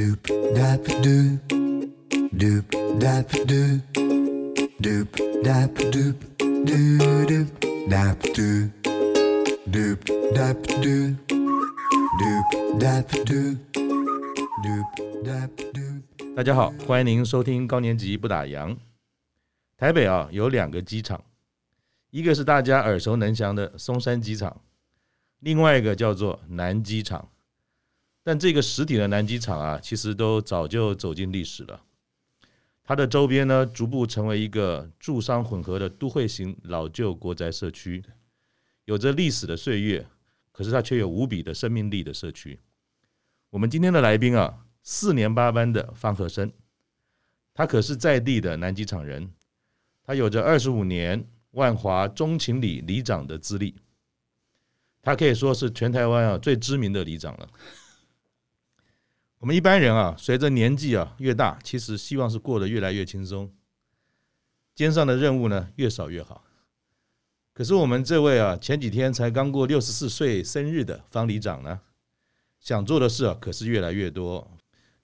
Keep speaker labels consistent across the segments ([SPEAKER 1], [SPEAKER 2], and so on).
[SPEAKER 1] Doop dap doop doop dap doop doop dap doop doo doop dap doop doop dap doop doop dap doop doop dap doop。
[SPEAKER 2] 大家好，欢迎您收听高年级不打烊。台北啊有两个机场，一个是大家耳熟能详的松山机场，另外一个叫做南机场。但这个实体的南机场啊，其实都早就走进历史了。它的周边呢，逐步成为一个住商混合的都会型老旧国宅社区，有着历史的岁月，可是它却有无比的生命力的社区。我们今天的来宾啊，四年八班的方和生，他可是在地的南机场人，他有着二十五年万华中情里里长的资历，他可以说是全台湾啊最知名的里长了。我们一般人啊，随着年纪啊越大，其实希望是过得越来越轻松，肩上的任务呢越少越好。可是我们这位啊，前几天才刚过六十四岁生日的方里长呢，想做的事啊可是越来越多。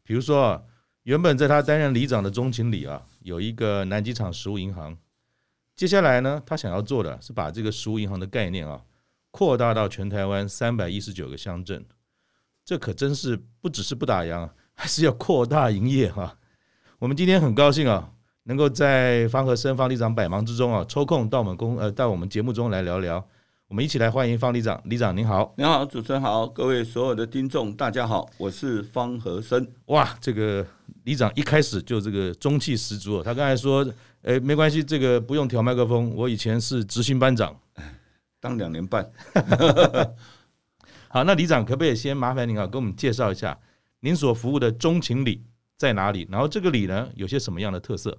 [SPEAKER 2] 比如说啊，原本在他担任里长的中情里啊，有一个南机场食物银行。接下来呢，他想要做的是把这个食物银行的概念啊，扩大到全台湾三百一十九个乡镇。这可真是不只是不打烊，还是要扩大营业哈。我们今天很高兴啊，能够在方和生方里长百忙之中啊，抽空到我们公呃到我们节目中来聊聊。我们一起来欢迎方里长，里长您好，
[SPEAKER 3] 您好，主持人好，各位所有的听众大家好，我是方和生。
[SPEAKER 2] 哇，这个里长一开始就这个中气十足哦，他刚才说，哎，没关系，这个不用调麦克风，我以前是执行班长，
[SPEAKER 3] 当两年半。
[SPEAKER 2] 好，那李长可不可以先麻烦您啊，给我们介绍一下您所服务的中情里在哪里？然后这个里呢，有些什么样的特色？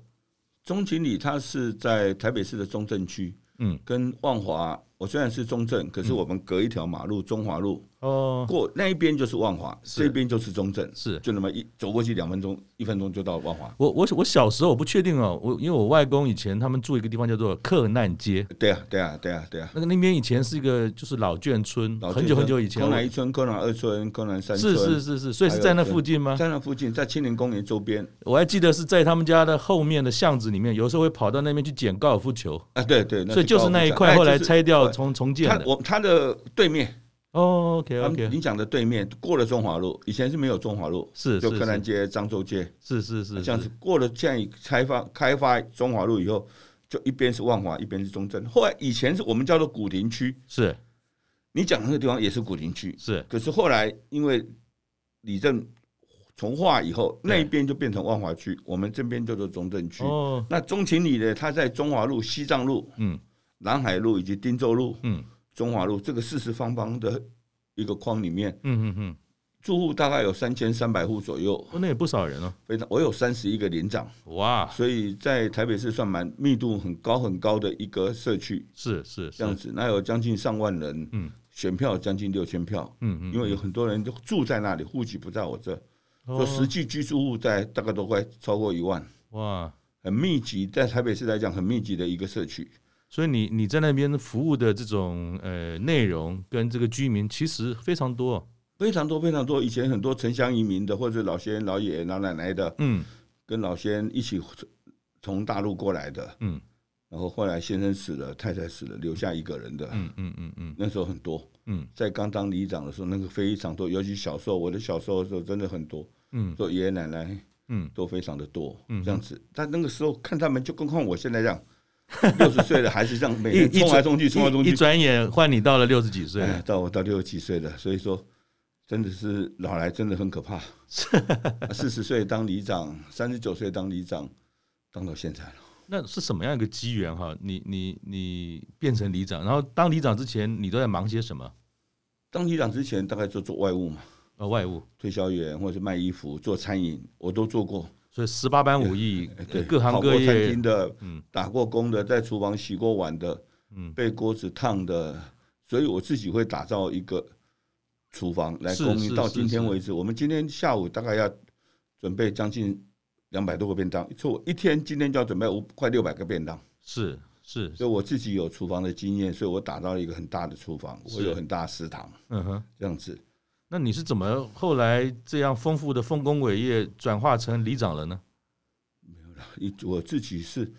[SPEAKER 3] 中情里它是在台北市的中正区，嗯，跟万华。我虽然是中正，可是我们隔一条马路，中华路哦，过那一边就是万华，这边就是中正，是。就那么一走过去两分钟，一分钟就到万华。
[SPEAKER 2] 我我我小时候我不确定哦，我因为我外公以前他们住一个地方叫做克难街，
[SPEAKER 3] 对啊对啊对啊对啊，
[SPEAKER 2] 那个那边以前是一个就是老眷村，很久很久以前，
[SPEAKER 3] 柯南一村、柯南二村、柯南三村，
[SPEAKER 2] 是是是是，所以是在那附近吗？
[SPEAKER 3] 在那附近，在青年公园周边。
[SPEAKER 2] 我还记得是在他们家的后面的巷子里面，有时候会跑到那边去捡高尔夫球。
[SPEAKER 3] 啊，对对，
[SPEAKER 2] 所以就是那一块后来拆掉重重建的。
[SPEAKER 3] 我他的对面
[SPEAKER 2] 哦，OK OK，
[SPEAKER 3] 你讲的对面过了中华路，以前是没有中华路，是就柯南街、漳州街，
[SPEAKER 2] 是是是
[SPEAKER 3] 这样子过了，现在开发开发中华路以后，就一边是万华，一边是中正。后来以前是我们叫做古亭区，是你讲的那个地方也是古亭区，是。可是后来因为里政从化以后，那一边就变成万华区，我们这边叫做中正区。哦，那中情里呢？它在中华路、西藏路、嗯，南海路以及汀州路，嗯。中华路这个四四方方的一个框里面，嗯嗯嗯，住户大概有三千三百户左右，
[SPEAKER 2] 那也不少人哦。
[SPEAKER 3] 非常，我有三十一个连长，哇，所以在台北市算蛮密度很高很高的一个社区，
[SPEAKER 2] 是是
[SPEAKER 3] 这样子。那有将近上万人，嗯，选票将近六千票，嗯嗯，因为有很多人都住在那里，户籍不在我这，说实际居住户在大概都快超过一万，哇，很密集，在台北市来讲很密集的一个社区。
[SPEAKER 2] 所以你你在那边服务的这种呃内容跟这个居民其实非常多，
[SPEAKER 3] 非常多非常多。以前很多城乡移民的，或者老先老爷老奶奶的，嗯，跟老先一起从大陆过来的，嗯，然后后来先生死了，太太死了，留下一个人的，嗯嗯嗯嗯，那时候很多，嗯，在刚当里长的时候，那个非常多，尤其小时候，我的小时候的时候真的很多，嗯，做爷爷奶奶，嗯，都非常的多，嗯，这样子。但那个时候看他们就跟看我现在这样。六十岁了还是这样，每天冲来冲去，冲来冲去。
[SPEAKER 2] 一转眼换你到了六十几岁，
[SPEAKER 3] 到我到六十几岁了，所以说真的是老来真的很可怕。四十岁当里长，三十九岁当里长，当到现在了。
[SPEAKER 2] 那是什么样一个机缘哈？你你你变成里长，然后当里长之前你都在忙些什么？
[SPEAKER 3] 当里长之前大概就做外务嘛，
[SPEAKER 2] 呃，外务
[SPEAKER 3] 推销员或者卖衣服、做餐饮，我都做过。
[SPEAKER 2] 所以十八般武艺，对各行各业，
[SPEAKER 3] 餐厅的，嗯，打过工的，在厨房洗过碗的，嗯，被锅子烫的，所以我自己会打造一个厨房来供应。到今天为止，我们今天下午大概要准备将近两百多个便当，所以我一天今天就要准备五快六百个便当。
[SPEAKER 2] 是是，
[SPEAKER 3] 所以我自己有厨房的经验，所以我打造了一个很大的厨房，我有很大食堂，嗯哼，这样子。
[SPEAKER 2] 那你是怎么后来这样丰富的丰功伟业转化成里长了呢？
[SPEAKER 3] 没有了，一我自己是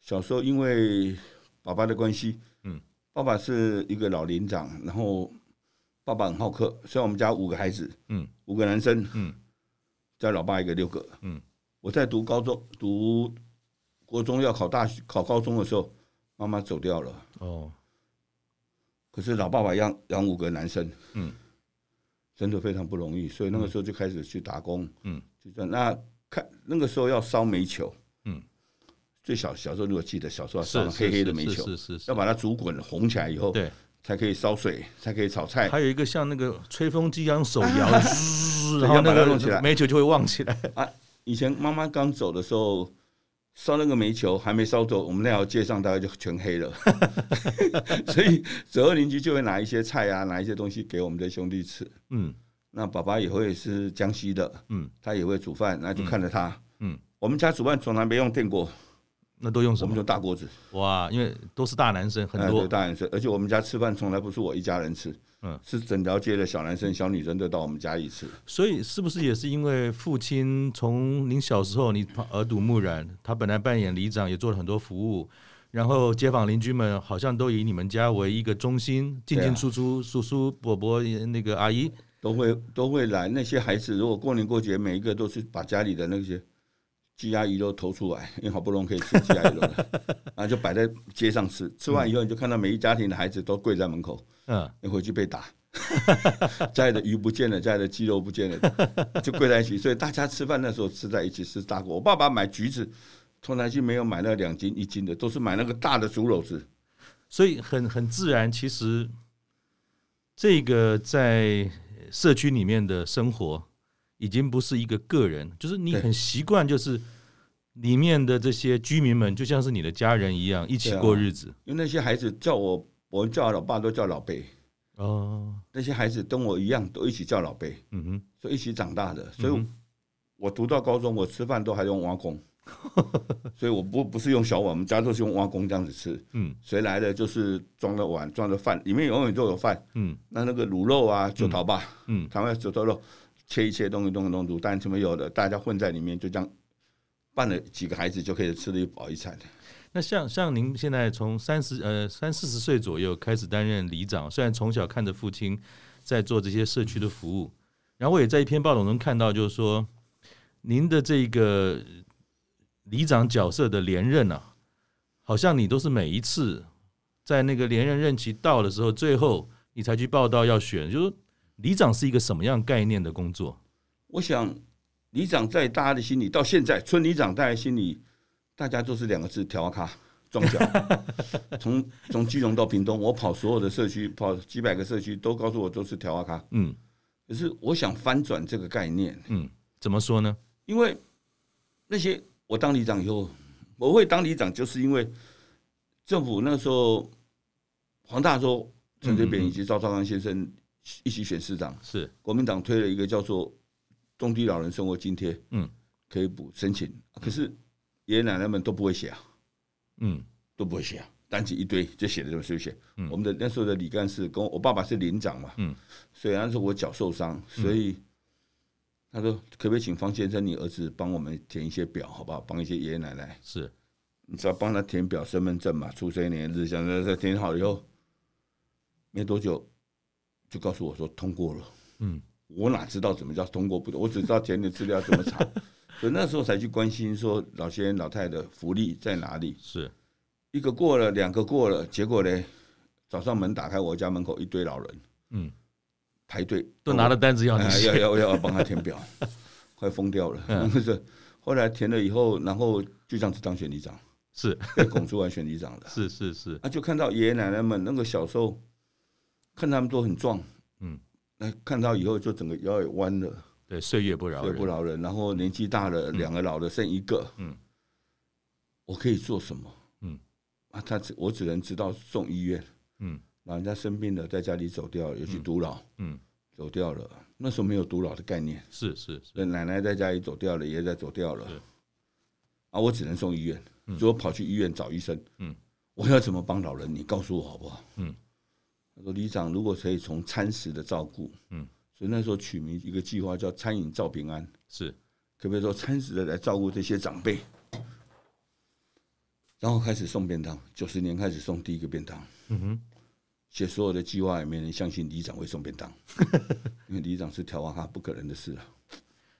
[SPEAKER 3] 小时候因为爸爸的关系，嗯，爸爸是一个老里长，然后爸爸很好客，虽然我们家五个孩子，嗯，五个男生，嗯，加老爸一个六个，嗯，我在读高中读国中要考大学考高中的时候，妈妈走掉了，哦。可是老爸爸养养五个男生，嗯，真的非常不容易，所以那个时候就开始去打工，嗯，就这样。那看那个时候要烧煤球，嗯，最小小时候如果记得小时候要烧黑黑的煤球，是是是，要把它煮滚红起来以后，对，才可以烧水，才可以炒菜。
[SPEAKER 2] 还有一个像那个吹风机一样手摇，然后那个弄起来，煤球就会旺起来。啊，
[SPEAKER 3] 以前妈妈刚走的时候。烧那个煤球还没烧走，我们那条街上大概就全黑了，所以左右邻居就会拿一些菜啊，拿一些东西给我们的兄弟吃。嗯，那爸爸也会是江西的，嗯，他也会煮饭，那就看着他。嗯，我们家煮饭从来没用电锅，
[SPEAKER 2] 那都用什么？
[SPEAKER 3] 我们用大锅子。
[SPEAKER 2] 哇，因为都是大男生，很多
[SPEAKER 3] 大男生，而且我们家吃饭从来不是我一家人吃。嗯，是整条街的小男生、小女生都到我们家一吃。
[SPEAKER 2] 所以是不是也是因为父亲从您小时候你耳濡目染，他本来扮演里长，也做了很多服务，然后街坊邻居们好像都以你们家为一个中心，进进出出，叔叔、伯伯、那个阿姨
[SPEAKER 3] 都会都会来。那些孩子如果过年过节，每一个都是把家里的那些鸡鸭鱼肉投出来，因为好不容易可以吃鸡鸭鱼肉了，然 后就摆在街上吃。吃完以后，你就看到每一家庭的孩子都跪在门口。嗯，你回去被打，家里的鱼不见了，家里的鸡肉不见了，就跪在一起。所以大家吃饭那时候吃在一起吃大锅。我爸爸买橘子，从来就没有买那两斤一斤的，都是买那个大的竹篓子。
[SPEAKER 2] 所以很很自然，其实这个在社区里面的生活，已经不是一个个人，就是你很习惯，就是里面的这些居民们，就像是你的家人一样，一起过日子。
[SPEAKER 3] 因为那些孩子叫我。我们叫老爸都叫老伯哦，那些孩子跟我一样，都一起叫老伯，嗯哼，所以一起长大的。所以，我读到高中，我吃饭都还用挖工，所以我不不是用小碗，我们家都是用挖工这样子吃。嗯，谁来的？就是装了碗，装了饭，里面永远都有饭。嗯，那那个卤肉啊，就头吧，嗯，台湾九头肉，切一切，东西东西东西卤蛋什么有的，大家混在里面，就这样拌了几个孩子就可以吃得一饱一餐。
[SPEAKER 2] 那像像您现在从三十呃三四十岁左右开始担任里长，虽然从小看着父亲在做这些社区的服务，然后我也在一篇报道中看到，就是说您的这个里长角色的连任啊，好像你都是每一次在那个连任任期到的时候，最后你才去报道要选，就是里长是一个什么样概念的工作？
[SPEAKER 3] 我想里长在大家的心里，到现在村里长大家心里。大家都是两个字：条卡撞脚。从从基隆到屏东，我跑所有的社区，跑几百个社区，都告诉我都是条卡。嗯，可是我想翻转这个概念。
[SPEAKER 2] 嗯，怎么说呢？
[SPEAKER 3] 因为那些我当里长以后，我会当里长，就是因为政府那时候黄大洲、陈水扁以及赵少康先生一起选市长，是。国民党推了一个叫做中低老人生活津贴，嗯，可以补申请，可是。爷爷奶奶们都不会写啊，嗯，都不会写啊，单子一堆就写的这么碎写。我们的那时候的李干事跟我爸爸是连长嘛，嗯，所以那时候我脚受伤，所以他说可不可以请方先生你儿子帮我们填一些表，好不好？帮一些爷爷奶奶。是，你只要帮他填表，身份证嘛，出生年日，像这填好以后，没多久就告诉我说通过了。嗯，我哪知道怎么叫通过不？我只知道填的资料怎么查。所以那时候才去关心说老先生老太太的福利在哪里？是一个过了，两个过了，结果呢？早上门打开，我家门口一堆老人，嗯，排队
[SPEAKER 2] 都拿了单子要你
[SPEAKER 3] 要要要帮他填表，快疯掉了。嗯，是 后来填了以后，然后就这样子当选里长，是被拱出来选里长的。
[SPEAKER 2] 是是是，
[SPEAKER 3] 啊，就看到爷爷奶奶们那个小时候，看他们都很壮，嗯，那看到以后就整个腰也弯了。
[SPEAKER 2] 对，岁月不饶人，岁
[SPEAKER 3] 不饶人。然后年纪大了，两个老的剩一个。嗯，我可以做什么？嗯，啊，他只我只能知道送医院。嗯，老人家生病了，在家里走掉了，有去独老。嗯，走掉了。那时候没有独老的概念。
[SPEAKER 2] 是是是。
[SPEAKER 3] 奶奶在家里走掉了，爷爷在走掉了。啊，我只能送医院。所以我跑去医院找医生。嗯，我要怎么帮老人？你告诉我好不好？嗯，他说里长如果可以从餐食的照顾，嗯。所以那时候取名一个计划叫“餐饮照平安”，
[SPEAKER 2] 是
[SPEAKER 3] 可不可以说餐食的来照顾这些长辈？然后开始送便当，九十年开始送第一个便当。嗯哼，写所有的计划也没人相信里长会送便当，因为里长是条啊，不可能的事啊。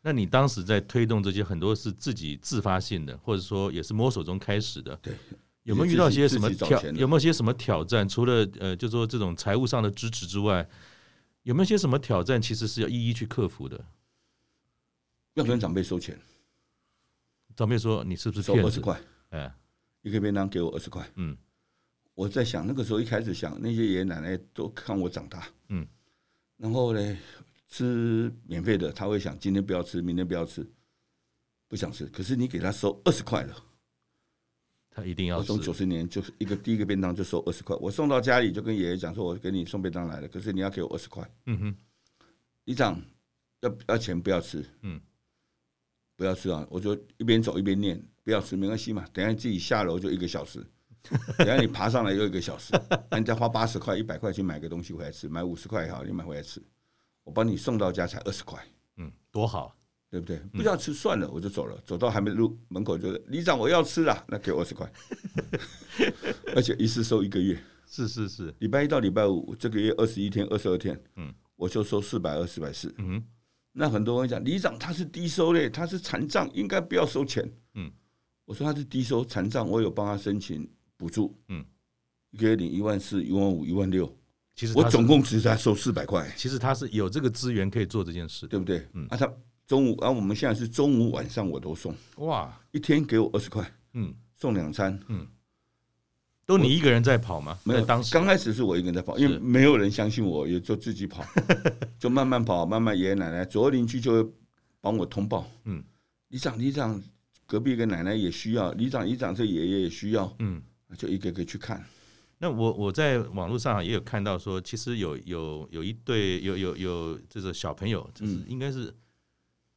[SPEAKER 2] 那你当时在推动这些很多是自己自发性的，或者说也是摸索中开始的。
[SPEAKER 3] 对，
[SPEAKER 2] 有没有遇到些什么挑？有没有些什么挑战？除了呃，就说这种财务上的支持之外，有没有些什么挑战？其实是要一一去克服的。
[SPEAKER 3] 要跟长辈收钱，
[SPEAKER 2] 长辈说你是不是
[SPEAKER 3] 收二十块？哎。一个便当给我二十块，嗯，我在想那个时候一开始想那些爷爷奶奶都看我长大，嗯，然后呢吃免费的他会想今天不要吃，明天不要吃，不想吃，可是你给他收二十块了，
[SPEAKER 2] 他一定要。我
[SPEAKER 3] 从九十年就是一个第一个便当就收二十块，我送到家里就跟爷爷讲说，我给你送便当来了，可是你要给我二十块，嗯哼，里长要要钱不要吃，嗯，不要吃啊，我就一边走一边念。不要吃没关系嘛，等下自己下楼就一个小时，等下你爬上来又一个小时，那你再花八十块、一百块去买个东西回来吃，买五十块也好，你买回来吃，我帮你送到家才二十块，
[SPEAKER 2] 嗯，多好，
[SPEAKER 3] 对不对？不要吃算了，我就走了，走到还没入门口就是里长我要吃了，那给我二十块，而且一次收一个月，
[SPEAKER 2] 是是是，
[SPEAKER 3] 礼拜一到礼拜五这个月二十一天、二十二天，嗯，我就收四百二、四百四，嗯，那很多人讲里长他是低收嘞，他是残障，应该不要收钱，嗯。我说他是低收残障，我有帮他申请补助，嗯，一个月领一万四、一万五、一万六，其实我总共只是他收四百块。
[SPEAKER 2] 其实他是有这个资源可以做这件事，
[SPEAKER 3] 对不对？嗯，啊，他中午啊，我们现在是中午晚上我都送，哇，一天给我二十块，嗯，送两餐，嗯，
[SPEAKER 2] 都你一个人在跑吗？
[SPEAKER 3] 没有，当时。刚开始是我一个人在跑，因为没有人相信我，也就自己跑，就慢慢跑，慢慢爷爷奶奶、左右邻居就会帮我通报，嗯，里长，里长。隔壁一个奶奶也需要，里长里长这爷爷也需要，嗯，就一个个去看。
[SPEAKER 2] 那我我在网络上也有看到说，其实有有有一对有有有这个小朋友，就是应该是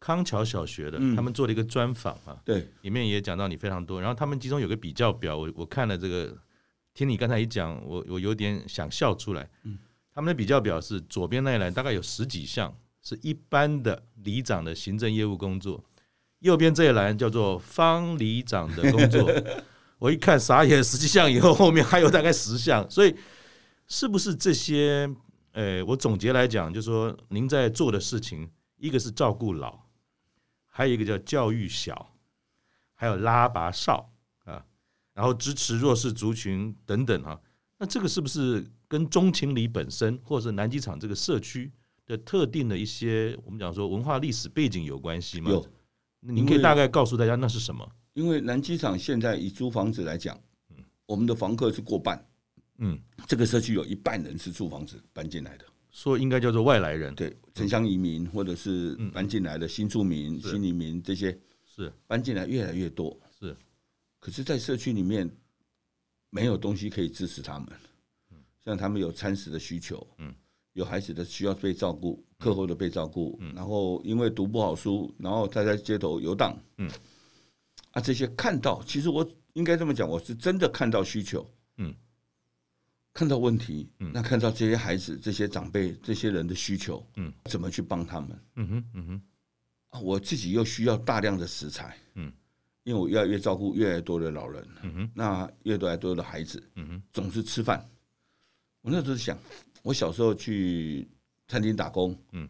[SPEAKER 2] 康桥小学的，他们做了一个专访啊，
[SPEAKER 3] 对，
[SPEAKER 2] 里面也讲到你非常多。然后他们其中有个比较表，我我看了这个，听你刚才一讲，我我有点想笑出来。嗯，他们的比较表是左边那一栏大概有十几项是一般的里长的行政业务工作。右边这一栏叫做方里长的工作，我一看傻眼，十几项以后后面还有大概十项，所以是不是这些？呃，我总结来讲，就是说您在做的事情，一个是照顾老，还有一个叫教育小，还有拉拔少啊，然后支持弱势族群等等啊。那这个是不是跟中情里本身，或者是南机场这个社区的特定的一些我们讲说文化历史背景有关系吗？有。您可以大概告诉大家那是什么？
[SPEAKER 3] 因为南机场现在以租房子来讲，嗯我们的房客是过半，嗯，这个社区有一半人是租房子搬进来的，
[SPEAKER 2] 说应该叫做外来人，
[SPEAKER 3] 对，城乡移民或者是搬进来的新住民、新移民这些
[SPEAKER 2] 是。
[SPEAKER 3] 搬进来越来越多，
[SPEAKER 2] 是，
[SPEAKER 3] 可是，在社区里面没有东西可以支持他们，像他们有餐食的需求，嗯。有孩子的需要被照顾，课后的被照顾，嗯、然后因为读不好书，然后他在街头游荡，嗯，啊，这些看到，其实我应该这么讲，我是真的看到需求，嗯，看到问题，嗯，那看到这些孩子、这些长辈、这些人的需求，嗯，怎么去帮他们？嗯哼，嗯哼，啊，我自己又需要大量的食材，嗯，因为我越来越照顾越来越多的老人，嗯哼，那越来越多的孩子，嗯哼，总是吃饭，我那时候想。我小时候去餐厅打工，嗯，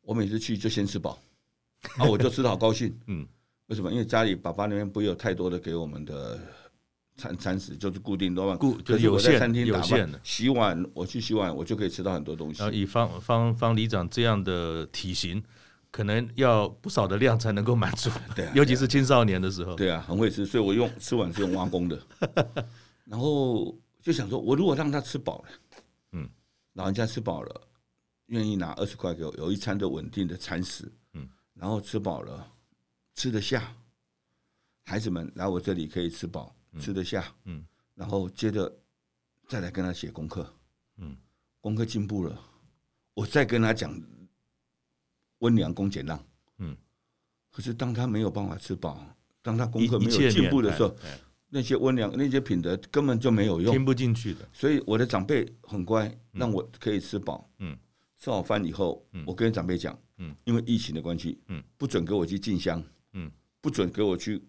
[SPEAKER 3] 我每次去就先吃饱，啊，我就吃得好高兴，嗯，为什么？因为家里爸爸那边不会有太多的给我们的餐餐食，就是固定多嘛，
[SPEAKER 2] 固就是我在餐厅有限的，
[SPEAKER 3] 洗碗，我去洗碗，我就可以吃到很多东西。
[SPEAKER 2] 然后以方方方里长这样的体型，可能要不少的量才能够满足，对，啊尤其是青少年的时候，
[SPEAKER 3] 对啊，很会吃，所以我用吃碗是用挖工的，然后就想说，我如果让他吃饱了，嗯。老人家吃饱了，愿意拿二十块给我，有一餐的稳定的餐食，嗯，然后吃饱了，吃得下，孩子们来我这里可以吃饱，吃得下，嗯，然后接着再来跟他写功课，嗯，功课进步了，我再跟他讲温良恭俭让，嗯，可是当他没有办法吃饱，当他功课没有进步的时候。那些温良那些品德根本就没有用，
[SPEAKER 2] 听不进去的。
[SPEAKER 3] 所以我的长辈很乖，让我可以吃饱。嗯，吃好饭以后，我跟长辈讲，因为疫情的关系，不准给我去进香，嗯。不准给我去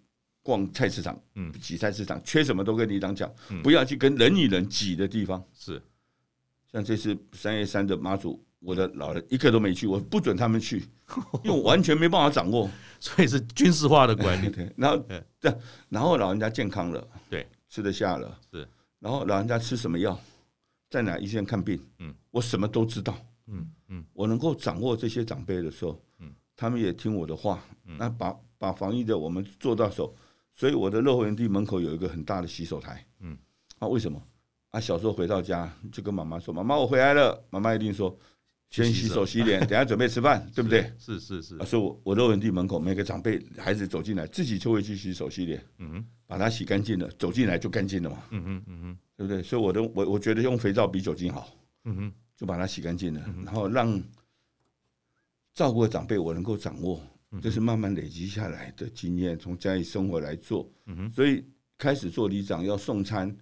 [SPEAKER 3] 逛菜市场，嗯。挤菜市场，缺什么都跟里长讲，不要去跟人与人挤的地方。是，像这次三月三的妈祖，我的老人一个都没去，我不准他们去，因为我完全没办法掌握，
[SPEAKER 2] 所以是军事化的管理。
[SPEAKER 3] 对，然后这样，然后老人家健康了，对，吃得下了，是，然后老人家吃什么药，在哪医院看病，嗯，我什么都知道。嗯嗯，我能够掌握这些长辈的时候，嗯，他们也听我的话，那把把防疫的我们做到手，所以我的乐活园地门口有一个很大的洗手台，嗯，啊，为什么？啊，小时候回到家就跟妈妈说：“妈妈，我回来了。”妈妈一定说：“先洗手洗脸，等下准备吃饭，对不对？”是是是，所以我我乐活园地门口每个长辈孩子走进来，自己就会去洗手洗脸，嗯哼，把它洗干净了，走进来就干净了嘛，嗯哼嗯哼，对不对？所以我的我我觉得用肥皂比酒精好，嗯哼。就把它洗干净了，然后让照顾的长辈我能够掌握，这是慢慢累积下来的经验，从家里生活来做。所以开始做里长要送餐，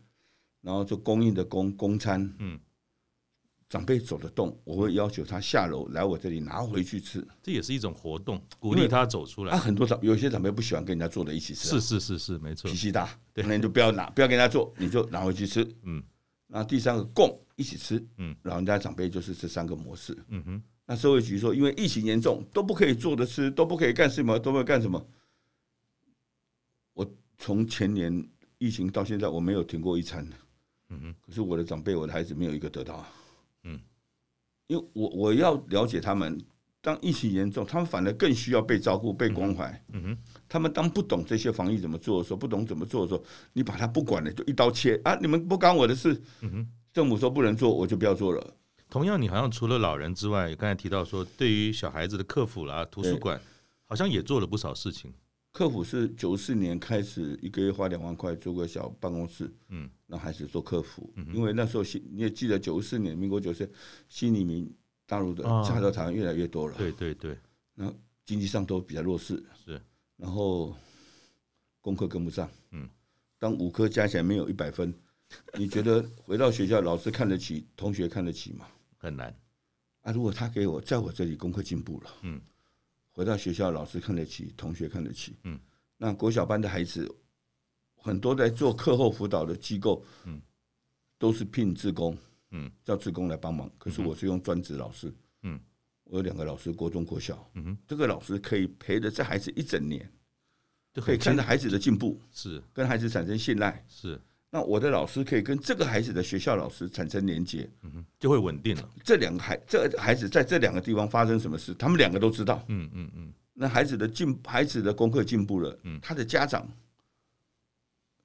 [SPEAKER 3] 然后做供应的供供餐。长辈走得动，我会要求他下楼来我这里拿回去吃。
[SPEAKER 2] 这也是一种活动，鼓励他走出来。
[SPEAKER 3] 他很多长有些长辈不喜欢跟人家坐在一起吃，
[SPEAKER 2] 是是是是，没错，
[SPEAKER 3] 脾气大，那你就不要拿，不要跟他坐，你就拿回去吃。嗯。那第三个供一起吃，嗯，老人家长辈就是这三个模式，嗯哼。那社会局说，因为疫情严重，都不可以做的吃，都不可以干什么，都不可以干什么。我从前年疫情到现在，我没有停过一餐，嗯哼。可是我的长辈，我的孩子没有一个得到，嗯，因为我我要了解他们。当疫情严重，他们反而更需要被照顾、被关怀。嗯哼，他们当不懂这些防疫怎么做的时候，不懂怎么做的时候，你把他不管了，就一刀切啊！你们不干我的事。嗯哼，政府说不能做，我就不要做了。
[SPEAKER 2] 同样，你好像除了老人之外，刚才提到说，对于小孩子的客服啦、图书馆，好像也做了不少事情。
[SPEAKER 3] 客服是九四年开始，一个月花两万块租个小办公室，嗯，让孩子做客服，嗯。因为那时候你也记得九四年，民国九四，新移民。大陆的嫁到台湾越来越多了，
[SPEAKER 2] 对对对，
[SPEAKER 3] 那经济上都比较弱势，是，然后功课跟不上，嗯，当五科加起来没有一百分，你觉得回到学校老师看得起，同学看得起吗？
[SPEAKER 2] 很难。
[SPEAKER 3] 啊，如果他给我在我这里功课进步了，嗯，回到学校老师看得起，同学看得起，嗯，那国小班的孩子很多在做课后辅导的机构，嗯，都是聘职工。嗯，叫职工来帮忙，可是我是用专职老师。嗯，我有两个老师，国中、国小。嗯哼，这个老师可以陪着这孩子一整年，就可以看着孩子的进步，是跟孩子产生信赖。是，那我的老师可以跟这个孩子的学校老师产生连接，嗯哼，就会稳定了。这两个孩，这孩子在这两个地方发生什么事，他们两个都知道。嗯嗯嗯，那孩子的进，孩子的功课进步了，嗯，他的家长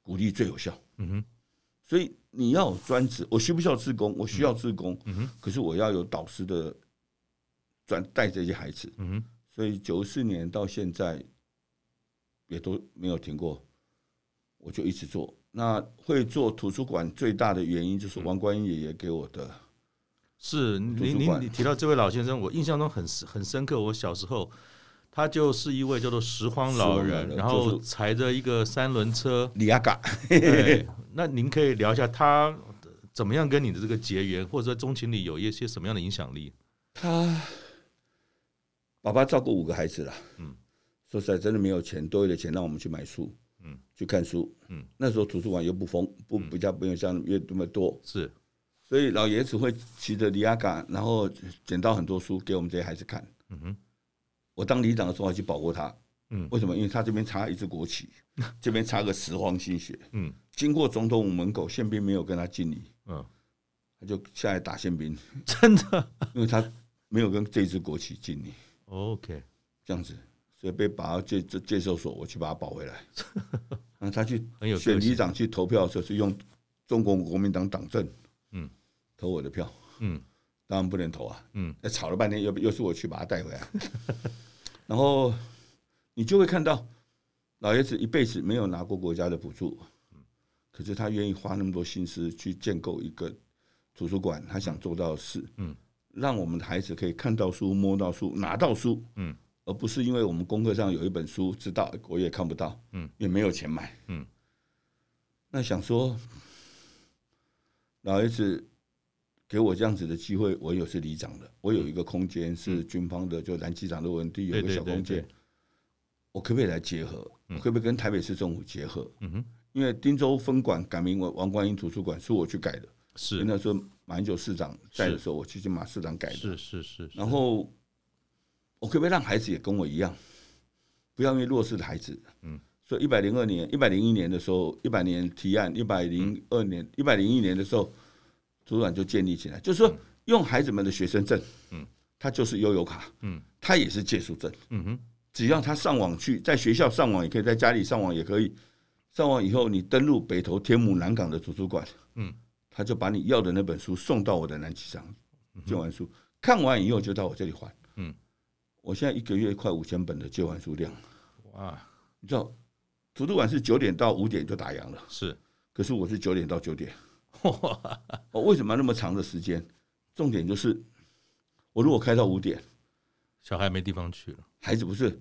[SPEAKER 3] 鼓励最有效。嗯哼。所以你要有专职，我需不需要自工？我需要自工，嗯哼。可是我要有导师的专带这些孩子，嗯哼。所以九四年到现在也都没有停过，我就一直做。那会做图书馆最大的原因就是王观音爷爷给我的。
[SPEAKER 2] 是您您你提到这位老先生，我印象中很很深刻。我小时候。他就是一位叫做拾荒老人，然后踩着一个三轮车。
[SPEAKER 3] 李阿嘎，
[SPEAKER 2] 对，那您可以聊一下他怎么样跟你的这个结缘，或者说中情里有一些什么样的影响力？
[SPEAKER 3] 他爸爸照顾五个孩子了，嗯，说实在真的没有钱，多余的钱让我们去买书，嗯，去看书，嗯，那时候图书馆又不封，不比较不用像越那么多，是，所以老爷子会骑着里亚嘎，然后捡到很多书给我们这些孩子看，嗯哼。我当里长的时候还去保过他，嗯，为什么？因为他这边插一支国旗，这边插个十方心血，嗯，经过总统府门口，宪兵没有跟他敬礼，嗯，他就下来打宪兵，
[SPEAKER 2] 真的，
[SPEAKER 3] 因为他没有跟这支国旗敬礼
[SPEAKER 2] ，OK，
[SPEAKER 3] 这样子，所以被把到介这介寿所，我去把他保回来，然后他去选里长去投票的时候是用中国国民党党政，嗯，投我的票，嗯，当然不能投啊，嗯，吵了半天又又是我去把他带回来。然后你就会看到老爷子一辈子没有拿过国家的补助，可是他愿意花那么多心思去建构一个图书馆，他想做到的事，嗯，让我们的孩子可以看到书、摸到书、拿到书，嗯，而不是因为我们功课上有一本书知道，我也看不到，嗯，也没有钱买，嗯，那想说老爷子给我这样子的机会，我有是里长的，我有一个空间是军方的，就南机长的文地有一个小空间，我可不可以来结合？可不可以跟台北市政府结合？嗯哼，因为汀州分馆改名为王观音图书馆是我去改的，是那时候马英九市长在的时候，我去请马市长改的，
[SPEAKER 2] 是是是。
[SPEAKER 3] 然后我可不可以让孩子也跟我一样，不要因为弱势的孩子，嗯，所以一百零二年、一百零一年的时候，一百年提案，一百零二年、一百零一年的时候。图书馆就建立起来，就是说用孩子们的学生证，嗯，他就是悠游卡，嗯，他也是借书证，嗯哼，只要他上网去，在学校上网也可以，在家里上网也可以，上网以后你登录北投、天母、南港的图书馆，嗯，他就把你要的那本书送到我的南机场，借完书。看完以后就到我这里还，嗯，我现在一个月快五千本的借还书量，哇，你知道图书馆是九点到五点就打烊了，
[SPEAKER 2] 是，
[SPEAKER 3] 可是我是九点到九点。我为什么那么长的时间？重点就是，我如果开到五点，
[SPEAKER 2] 小孩没地方去了。
[SPEAKER 3] 孩子不是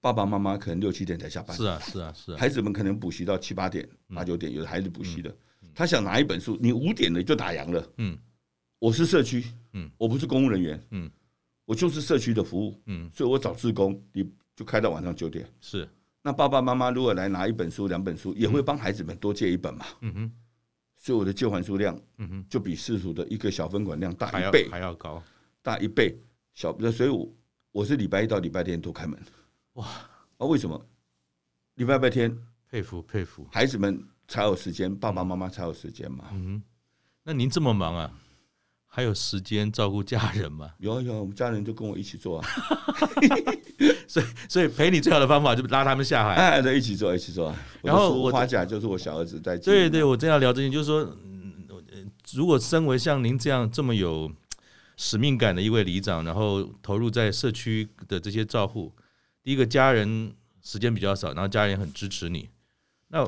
[SPEAKER 3] 爸爸妈妈可能六七点才下班。
[SPEAKER 2] 是啊，是啊，是啊。
[SPEAKER 3] 孩子们可能补习到七八点、八九点，有的孩子补习的，他想拿一本书，你五点了就打烊了。嗯，我是社区，嗯，我不是公务人员，嗯，我就是社区的服务，嗯，所以我找志工，你就开到晚上九点。
[SPEAKER 2] 是，
[SPEAKER 3] 那爸爸妈妈如果来拿一本书、两本书，也会帮孩子们多借一本嘛。嗯哼。所以我的借还书量，嗯哼，就比世俗的一个小分馆量大一倍，
[SPEAKER 2] 还要高，
[SPEAKER 3] 大一倍。小，所以我我是礼拜一到礼拜天都开门。哇，啊，为什么？礼拜拜天
[SPEAKER 2] 佩服佩服，
[SPEAKER 3] 孩子们才有时间，爸爸妈妈才有时间嘛。嗯哼，
[SPEAKER 2] 那您这么忙啊，还有时间照顾家人吗？
[SPEAKER 3] 有啊有啊，我们家人就跟我一起做啊。
[SPEAKER 2] 所以，所以陪你最好的方法就是拉他们下海，
[SPEAKER 3] 哎，对，一起做，一起做。然后我花甲就是我小儿子在。
[SPEAKER 2] 对对，我正要聊这些，就是说，如果身为像您这样这么有使命感的一位里长，然后投入在社区的这些照护，第一个家人时间比较少，然后家人很支持你。那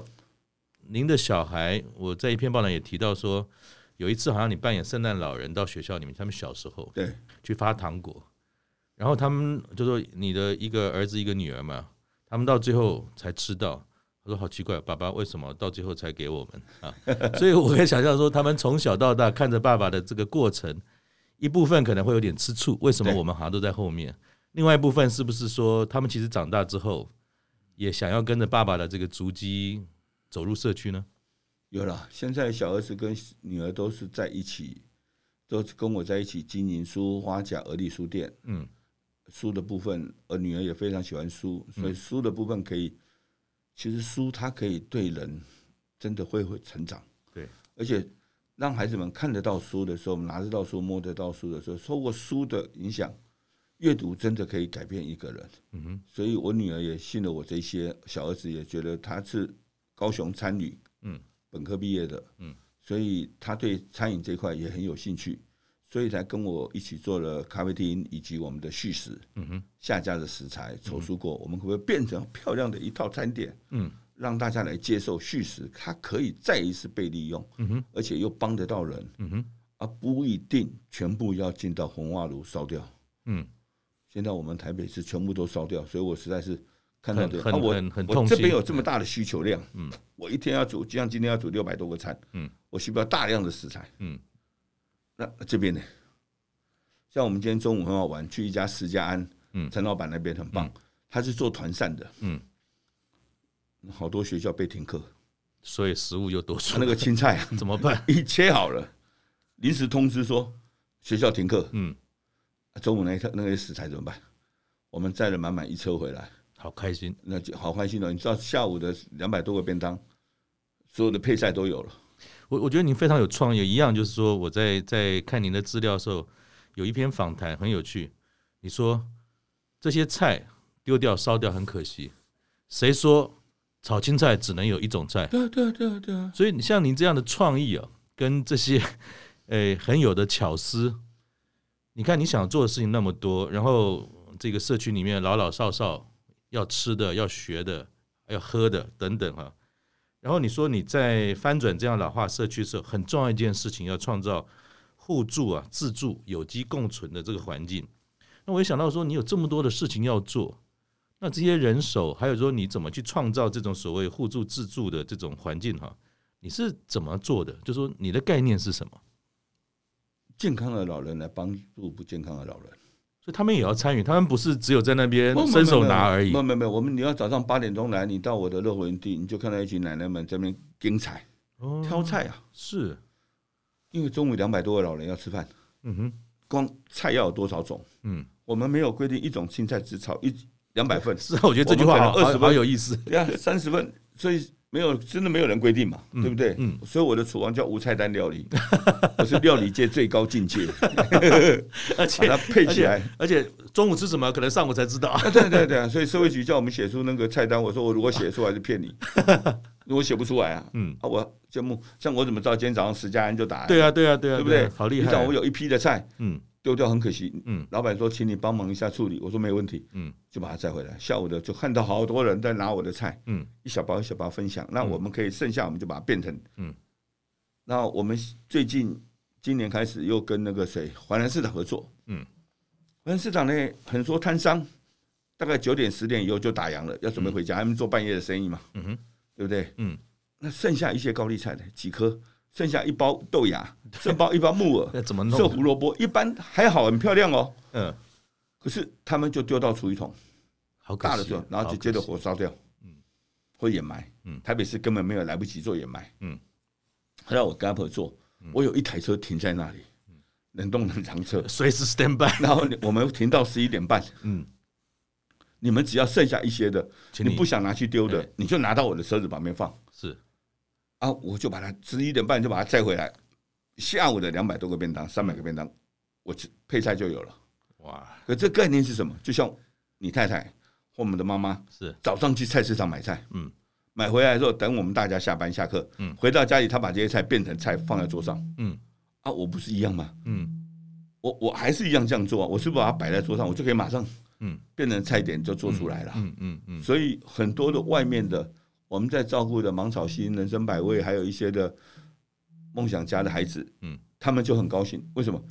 [SPEAKER 2] 您的小孩，我在一篇报道也提到说，有一次好像你扮演圣诞老人到学校里面，他们小时候对去发糖果。然后他们就说：“你的一个儿子一个女儿嘛，他们到最后才吃到。”我说：“好奇怪，爸爸为什么到最后才给我们啊？” 所以我可以想象说，他们从小到大看着爸爸的这个过程，一部分可能会有点吃醋，为什么我们好像都在后面？另外一部分是不是说，他们其实长大之后也想要跟着爸爸的这个足迹走入社区呢？
[SPEAKER 3] 有了，现在小儿子跟女儿都是在一起，都是跟我在一起经营书花甲而立书店。嗯。书的部分，而女儿也非常喜欢书，所以书的部分可以，其实书它可以对人真的会会成长，对，而且让孩子们看得到书的时候，拿得到书、摸得到书的时候，受过书的影响，阅读真的可以改变一个人。嗯哼，所以我女儿也信了我这些，小儿子也觉得他是高雄参与，嗯，本科毕业的，嗯，所以他对餐饮这块也很有兴趣。所以才跟我一起做了咖啡厅以及我们的续食，嗯哼，下架的食材筹出过，我们可不可以变成漂亮的一套餐点？嗯，让大家来接受续食，它可以再一次被利用，嗯哼，而且又帮得到人，嗯哼，而不一定全部要进到红瓦炉烧掉，嗯，现在我们台北市全部都烧掉，所以我实在是看到这个，我我这边有这么大的需求量，嗯，我一天要煮，就像今天要煮六百多个餐，嗯，我需要大量的食材，嗯。那这边呢？像我们今天中午很好玩，去一家十家安，嗯，陈老板那边很棒，他是做团膳的，嗯，好多学校被停课，
[SPEAKER 2] 所以食物又多出。
[SPEAKER 3] 那个青菜
[SPEAKER 2] 怎么办？
[SPEAKER 3] 一切好了，临时通知说学校停课，嗯，中午那一那些食材怎么办？我们载了满满一车回来，
[SPEAKER 2] 好开心，
[SPEAKER 3] 那就好开心了。你知道下午的两百多个便当，所有的配菜都有了。
[SPEAKER 2] 我我觉得您非常有创意，一样就是说，我在在看您的资料的时候，有一篇访谈很有趣。你说这些菜丢掉烧掉很可惜，谁说炒青菜只能有一种菜？
[SPEAKER 3] 对对对对。
[SPEAKER 2] 所以你像您这样的创意啊，跟这些 诶很有的巧思，你看你想做的事情那么多，然后这个社区里面老老少少要吃的、要学的、要喝的等等啊。然后你说你在翻转这样老化社区的时候，很重要一件事情，要创造互助啊、自助、有机共存的这个环境。那我也想到说，你有这么多的事情要做，那这些人手，还有说你怎么去创造这种所谓互助自助的这种环境哈？你是怎么做的？就说你的概念是什么？
[SPEAKER 3] 健康的老人来帮助不健康的老人，
[SPEAKER 2] 所以他们也要参与。他们不是只有在那边伸手拿而已。
[SPEAKER 3] 没有没有没有，我们你要早上八点钟来，你到我的乐活园地，你就看到一群奶奶们在那边拣菜、挑菜啊。
[SPEAKER 2] 是，
[SPEAKER 3] 因为中午两百多个老人要吃饭。嗯哼，光菜要有多少种？嗯，我们没有规定一种青菜只炒一两百份。
[SPEAKER 2] 是啊，我觉得这句话好二十分有意思。
[SPEAKER 3] 对啊，三十份，所以。没有，真的没有人规定嘛，嗯、对不对？嗯，所以我的厨房叫无菜单料理，我是料理界最高境界，
[SPEAKER 2] 而且
[SPEAKER 3] 它配起来
[SPEAKER 2] 而，而且中午吃什么可能上午才知道。
[SPEAKER 3] 啊、对对对，所以社会局叫我们写出那个菜单，我说我如果写出来是骗你，如果写不出来啊，嗯啊，我节目像我怎么知道今天早上石家安就打？
[SPEAKER 2] 对啊对啊对啊，
[SPEAKER 3] 对不对？
[SPEAKER 2] 好厉害！
[SPEAKER 3] 你讲我有一批的菜，嗯。丢掉很可惜，嗯，老板说请你帮忙一下处理，我说没问题，嗯，就把它带回来。下午的就看到好多人在拿我的菜，嗯，一小包一小包分享，那我们可以剩下我们就把它变成，嗯，那我们最近今年开始又跟那个谁华南市场合作，嗯，华南市场呢很多摊商大概九点十点以后就打烊了，要准备回家，他们做半夜的生意嘛，嗯哼，对不对？嗯，那剩下一些高丽菜的几颗。剩下一包豆芽，剩包一包木耳，怎么弄？这胡萝卜一般还好，很漂亮哦。嗯，可是他们就丢到厨余桶，好大的时候，然后就接着火烧掉，嗯，或掩埋，嗯，台北市根本没有来不及做掩埋，嗯，后来我跟他合作，我有一台车停在那里，冷冻冷藏车，
[SPEAKER 2] 随时 stand by，
[SPEAKER 3] 然后我们停到十一点半，嗯，你们只要剩下一些的，你不想拿去丢的，你就拿到我的车子旁边放，是。啊！我就把它十一点半就把它载回来，下午的两百多个便当，三百个便当，我配菜就有了。哇！可这概念是什么？就像你太太或我们的妈妈是早上去菜市场买菜，嗯，买回来之后等我们大家下班下课，嗯，回到家里，他把这些菜变成菜放在桌上，嗯，啊，我不是一样吗？嗯，我我还是一样这样做啊，我是不是把它摆在桌上，我就可以马上，嗯，变成菜点就做出来了，嗯嗯嗯。所以很多的外面的。我们在照顾的芒草心、人生百味，还有一些的梦想家的孩子，嗯，他们就很高兴。为什么？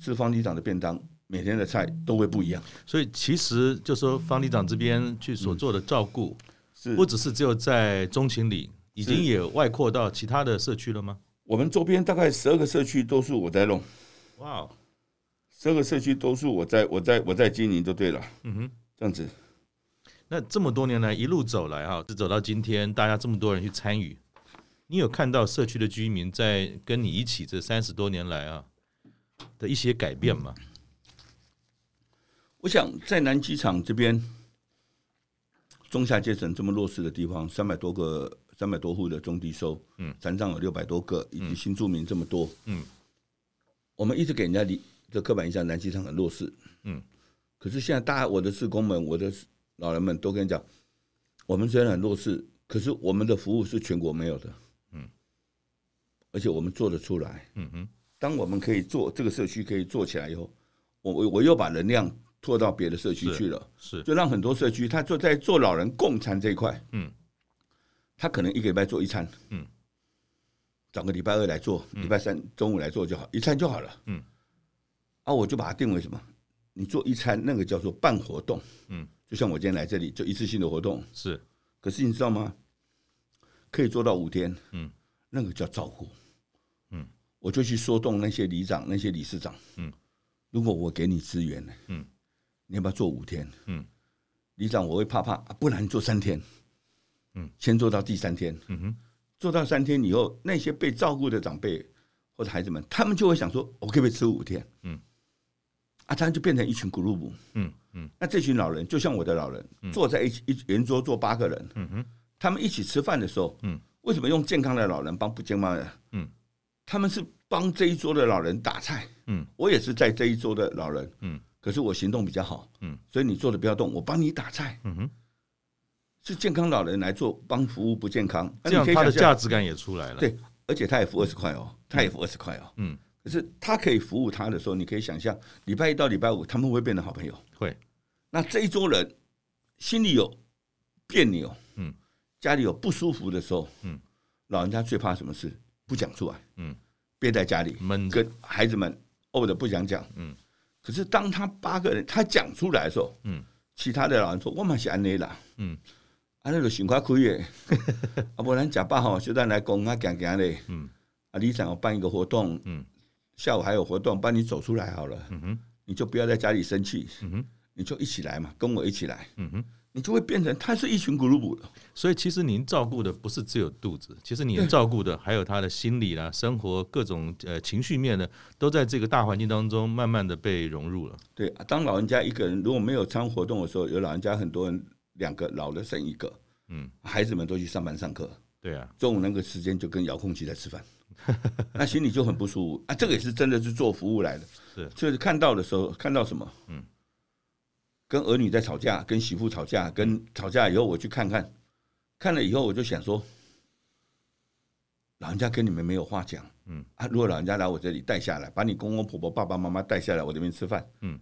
[SPEAKER 3] 吃方里长的便当，每天的菜都会不一样。
[SPEAKER 2] 所以其实就说方里长这边去所做的照顾，是不只是只有在中情里，已经也外扩到其他的社区了吗？
[SPEAKER 3] 我们周边大概十二个社区都是我在弄。哇，十二个社区都是我在我在我在经营就对了。嗯哼，这样子。
[SPEAKER 2] 那这么多年来一路走来哈，是走到今天，大家这么多人去参与，你有看到社区的居民在跟你一起这三十多年来啊的一些改变吗？
[SPEAKER 3] 我想在南机场这边，中下阶层这么弱势的地方，三百多个、三百多户的中低收，嗯，残障有六百多个，以及新住民这么多，嗯，我们一直给人家的这刻板印象，南机场很弱势，嗯，可是现在大家我的职工们，我的。老人们都跟你讲，我们虽然很弱势，可是我们的服务是全国没有的，嗯，而且我们做得出来，嗯哼。当我们可以做这个社区可以做起来以后，我我我又把能量拖到别的社区去了，是，就让很多社区他做在做老人共餐这一块，嗯，他可能一个礼拜做一餐，嗯，找个礼拜二来做，礼拜三中午来做就好，一餐就好了，嗯，啊，我就把它定为什么？你做一餐那个叫做办活动，嗯。就像我今天来这里，就一次性的活动是，可是你知道吗？可以做到五天，嗯，那个叫照顾，嗯，我就去说动那些里长、那些理事长，嗯，如果我给你资源呢，嗯，你要不要做五天？嗯，里长我会怕怕，不然做三天，嗯，先做到第三天，嗯哼，做到三天以后，那些被照顾的长辈或者孩子们，他们就会想说，我可不可以吃五天？嗯。啊，他就变成一群 group，嗯嗯，那这群老人就像我的老人，坐在一起一圆桌坐八个人，嗯哼，他们一起吃饭的时候，嗯，为什么用健康的老人帮不健康的？嗯，他们是帮这一桌的老人打菜，嗯，我也是在这一桌的老人，嗯，可是我行动比较好，嗯，所以你坐的不要动，我帮你打菜，嗯哼，是健康老人来做帮服务不健康，
[SPEAKER 2] 这样他的价值感也出来了，
[SPEAKER 3] 对，而且他也付二十块哦，他也付二十块哦，嗯。可是他可以服务他的时候，你可以想象，礼拜一到礼拜五他们会变成好朋友。会，那这一桌人心里有别扭，嗯，家里有不舒服的时候，嗯，老人家最怕什么事？不讲出来，嗯，憋在家里，闷，跟孩子们怄的不想讲，嗯。可是当他八个人他讲出来的时候，嗯，其他的老人说：“我们是安内啦，嗯，安内就心快开耶，啊，不然假爸好，就在来讲啊讲讲嘞，嗯，啊，里长要办一个活动，嗯。”下午还有活动，帮你走出来好了。嗯哼，你就不要在家里生气。嗯哼，你就一起来嘛，跟我一起来。嗯哼。你就会变成他是一群咕噜布的，
[SPEAKER 2] 所以其实您照顾的不是只有肚子，其实您照顾的还有他的心理啦、生活各种呃情绪面呢，都在这个大环境当中慢慢的被融入了。
[SPEAKER 3] 对，当老人家一个人如果没有参活动的时候，有老人家很多人两个老的生一个，嗯，孩子们都去上班上课，
[SPEAKER 2] 对啊，
[SPEAKER 3] 中午那个时间就跟遥控器在吃饭，那心里就很不舒服啊。这个也是真的是做服务来的，是，就是看到的时候看到什么，嗯。跟儿女在吵架，跟媳妇吵架，跟吵架以后我去看看，看了以后我就想说，老人家跟你们没有话讲，嗯。啊，如果老人家来我这里带下来，把你公公婆婆、爸爸妈妈带下来我这边吃饭，嗯，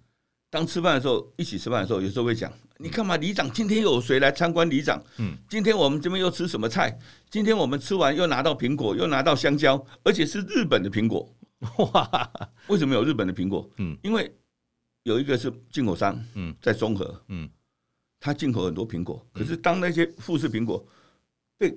[SPEAKER 3] 当吃饭的时候一起吃饭的时候，有时候会讲，你看嘛，里长？今天又有谁来参观里长？嗯，今天我们这边又吃什么菜？今天我们吃完又拿到苹果，又拿到香蕉，而且是日本的苹果，哇，为什么有日本的苹果？嗯，因为。有一个是进口商，嗯，在中和，嗯，他进口很多苹果，可是当那些富士苹果被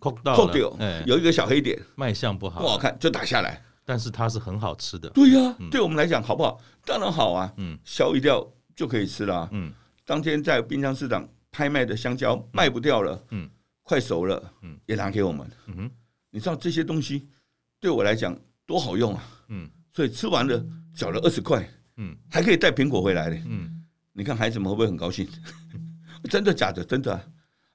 [SPEAKER 2] 扣到掉，
[SPEAKER 3] 有一个小黑点，
[SPEAKER 2] 卖相不好，
[SPEAKER 3] 不好看，就打下来。
[SPEAKER 2] 但是它是很好吃的，
[SPEAKER 3] 对呀，对我们来讲好不好？当然好啊，嗯，削一掉就可以吃了，嗯。当天在滨江市场拍卖的香蕉卖不掉了，嗯，快熟了，嗯，也拿给我们，嗯哼。你知道这些东西对我来讲多好用啊，嗯，所以吃完了缴了二十块。嗯，还可以带苹果回来的。嗯，你看孩子们会不会很高兴？真的假的？真的。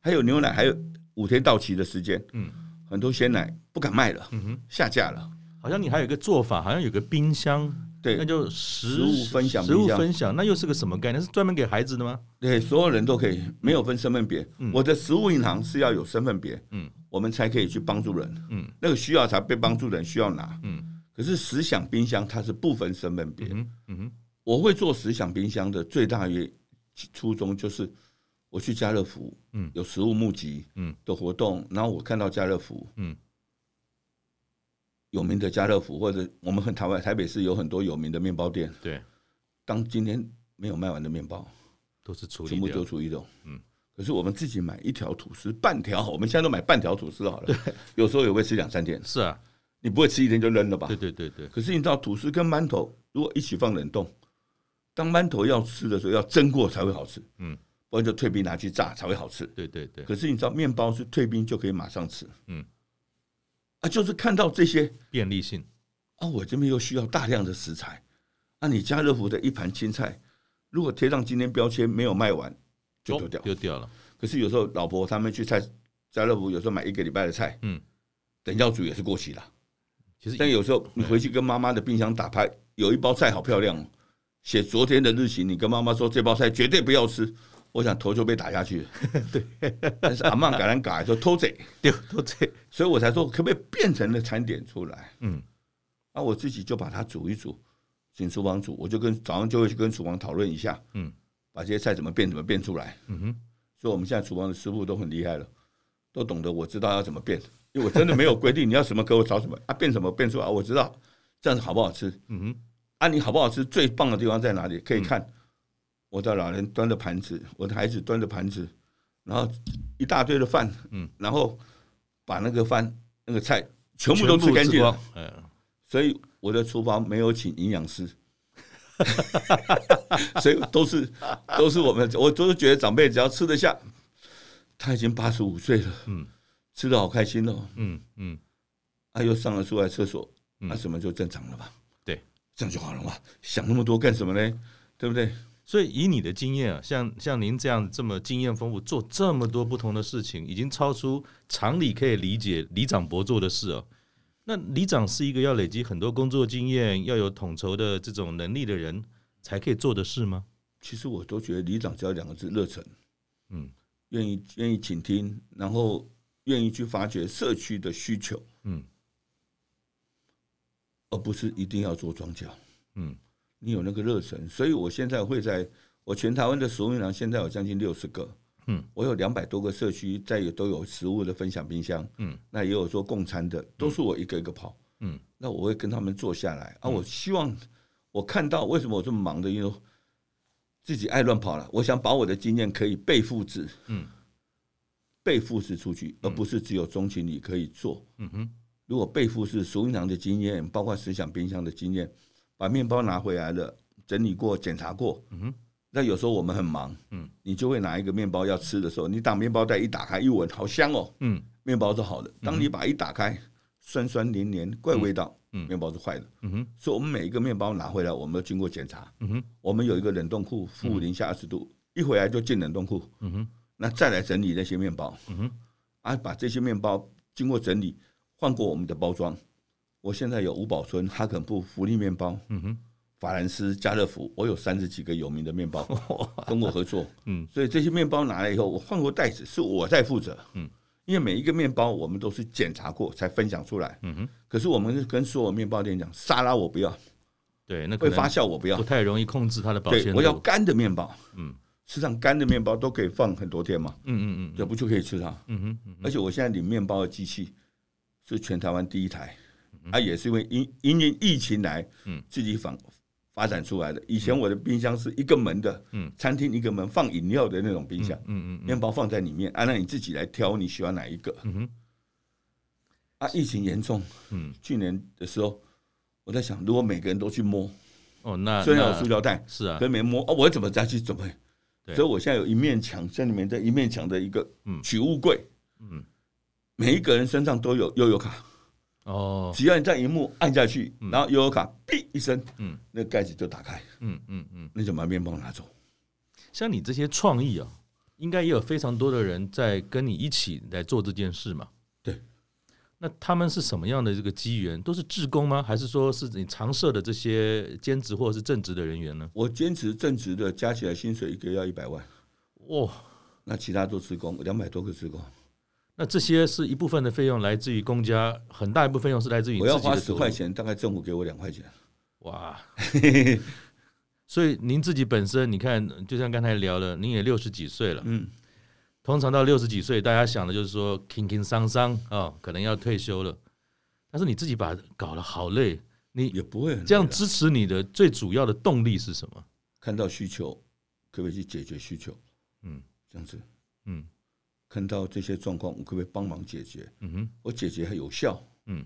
[SPEAKER 3] 还有牛奶，还有五天到期的时间。嗯，很多鲜奶不敢卖了。嗯哼，下架了。
[SPEAKER 2] 好像你还有一个做法，好像有个冰箱。
[SPEAKER 3] 对，
[SPEAKER 2] 那就食
[SPEAKER 3] 物分享。
[SPEAKER 2] 食物分享，那又是个什么概念？是专门给孩子的吗？
[SPEAKER 3] 对，所有人都可以，没有分身份别。我的食物银行是要有身份别。嗯，我们才可以去帮助人。嗯，那个需要才被帮助的人需要拿。嗯。可是十享冰箱它是不分身份别，嗯哼，我会做十享冰箱的最大原初衷就是我去家乐福，嗯，有食物募集，嗯的活动，然后我看到家乐福，嗯，有名的家乐福或者我们很台湾台北市有很多有名的面包店，对，当今天没有卖完的面包
[SPEAKER 2] 都是处理
[SPEAKER 3] 全部都处理掉，嗯，可是我们自己买一条吐司半条，我们现在都买半条吐司好了，对，有时候也会吃两三天，
[SPEAKER 2] 是啊。
[SPEAKER 3] 你不会吃一天就扔了吧？
[SPEAKER 2] 对对对对。
[SPEAKER 3] 可是你知道吐司跟馒头如果一起放冷冻，当馒头要吃的时候要蒸过才会好吃。嗯，不然就退冰拿去炸才会好吃。
[SPEAKER 2] 对对对。
[SPEAKER 3] 可是你知道面包是退冰就可以马上吃。嗯。啊，就是看到这些
[SPEAKER 2] 便利性
[SPEAKER 3] 啊，我这边又需要大量的食材。那你家乐福的一盘青菜，如果贴上今天标签没有卖完，就丢掉
[SPEAKER 2] 丢掉了。
[SPEAKER 3] 可是有时候老婆他们去菜家乐福，有时候买一个礼拜的菜，嗯，等要煮也是过期了。其实，但有时候你回去跟妈妈的冰箱打开，有一包菜好漂亮，写昨天的日期，你跟妈妈说这包菜绝对不要吃，我想头就被打下去了。对，但是阿曼改来改，说偷贼，对，偷贼，所以我才说可不可以变成了餐点出来？嗯，那我自己就把它煮一煮，请厨房煮，我就跟早上就会去跟厨房讨论一下，嗯，把这些菜怎么变怎么变出来。嗯哼，所以我们现在厨房的师傅都很厉害了，都懂得我知道要怎么变。因为我真的没有规定你要什么给我炒什么啊，变什么变出来，我知道这样子好不好吃。嗯哼，啊，你好不好吃？最棒的地方在哪里？可以看我的老人端着盘子，我的孩子端着盘子，然后一大堆的饭，嗯，然后把那个饭那个菜全部都吃干净了。嗯，所以我的厨房没有请营养师，所以都是都是我们，我都是觉得长辈只要吃得下，他已经八十五岁了。嗯。吃的好开心哦，嗯嗯，他又上了出来厕所，那什么就正常了吧？
[SPEAKER 2] 对，
[SPEAKER 3] 这样就好了嘛。想那么多干什么呢？对不对？
[SPEAKER 2] 所以以你的经验啊，像像您这样这么经验丰富，做这么多不同的事情，已经超出常理可以理解里长伯做的事哦。那里长是一个要累积很多工作经验，要有统筹的这种能力的人才可以做的事吗？
[SPEAKER 3] 其实我都觉得里长只要两个字：热忱。嗯，愿意愿意倾听，然后。愿意去发掘社区的需求，嗯，而不是一定要做庄稼，嗯，你有那个热忱，所以我现在会在我全台湾的食物银行现在有将近六十个，嗯，我有两百多个社区在也都有食物的分享冰箱，嗯，那也有做共餐的，都是我一个一个跑，嗯，那我会跟他们坐下来。啊，我希望我看到为什么我这么忙的，因为自己爱乱跑了，我想把我的经验可以被复制，嗯。被复制出去，而不是只有中情里可以做。嗯哼，如果被复制食物银行的经验，包括思想冰箱的经验，把面包拿回来了，整理过、检查过，嗯哼，那有时候我们很忙，嗯，你就会拿一个面包要吃的时候，你打面包袋一打开一闻，好香哦，嗯，面包是好的。当你把一打开，酸酸黏黏怪味道，嗯，面包是坏的，嗯哼。所以我们每一个面包拿回来，我们都经过检查，嗯哼。我们有一个冷冻库，负零下二十度，一回来就进冷冻库，嗯哼。那再来整理那些面包，嗯哼，啊，把这些面包经过整理。换过我们的包装，我现在有五宝村、哈肯布、福利面包，嗯哼，法兰斯、家乐福，我有三十几个有名的面包跟我合作，嗯，所以这些面包拿来以后，我换过袋子，是我在负责，嗯，因为每一个面包我们都是检查过才分享出来，嗯哼，可是我们跟所有面包店讲，沙拉我不要，
[SPEAKER 2] 对，那
[SPEAKER 3] 会发酵我不要，
[SPEAKER 2] 不太容易控制它的保鲜，
[SPEAKER 3] 我要干的面包，嗯，实上干的面包都可以放很多天嘛，嗯嗯嗯，这不就可以吃它，嗯哼，而且我现在领面包的机器。是全台湾第一台，啊，也是因为因因为疫情来，嗯，自己发发展出来的。以前我的冰箱是一个门的，嗯，餐厅一个门放饮料的那种冰箱，嗯嗯，面包放在里面，啊，那你自己来挑你喜欢哪一个，嗯哼。啊，疫情严重，嗯，去年的时候，我在想，如果每个人都去摸，
[SPEAKER 2] 哦，那
[SPEAKER 3] 虽然有塑料袋，
[SPEAKER 2] 是啊，
[SPEAKER 3] 可没摸，啊，我怎么再去准备？所以我现在有一面墙，这里面在一面墙的一个取物柜，嗯。每一个人身上都有悠游卡哦，只要你在荧幕按下去，然后悠游卡哔一声，嗯，那盖子就打开，嗯嗯嗯，那就把面包拿走。
[SPEAKER 2] 像你这些创意啊，应该也有非常多的人在跟你一起来做这件事嘛。
[SPEAKER 3] 对，
[SPEAKER 2] 那他们是什么样的这个机缘？都是志工吗？还是说是你常设的这些兼职或者是正职的人员呢？
[SPEAKER 3] 我兼职正职的加起来薪水一个月要一百万，哇，那其他都志工，两百多个职工。
[SPEAKER 2] 那这些是一部分的费用来自于公家，很大一部分费用是来自于
[SPEAKER 3] 我要花十块钱，大概政府给我两块钱。
[SPEAKER 2] 哇，所以您自己本身，你看，就像刚才聊了，您也六十几岁了，嗯，通常到六十几岁，大家想的就是说，轻轻桑桑啊，可能要退休了。但是你自己把搞得好累，你
[SPEAKER 3] 也不会
[SPEAKER 2] 这样支持你的最主要的动力是什么？
[SPEAKER 3] 看到需求，可不可以去解决需求？嗯，这样子，嗯。看到这些状况，我可不可以帮忙解决？嗯哼，我解决还有效，嗯，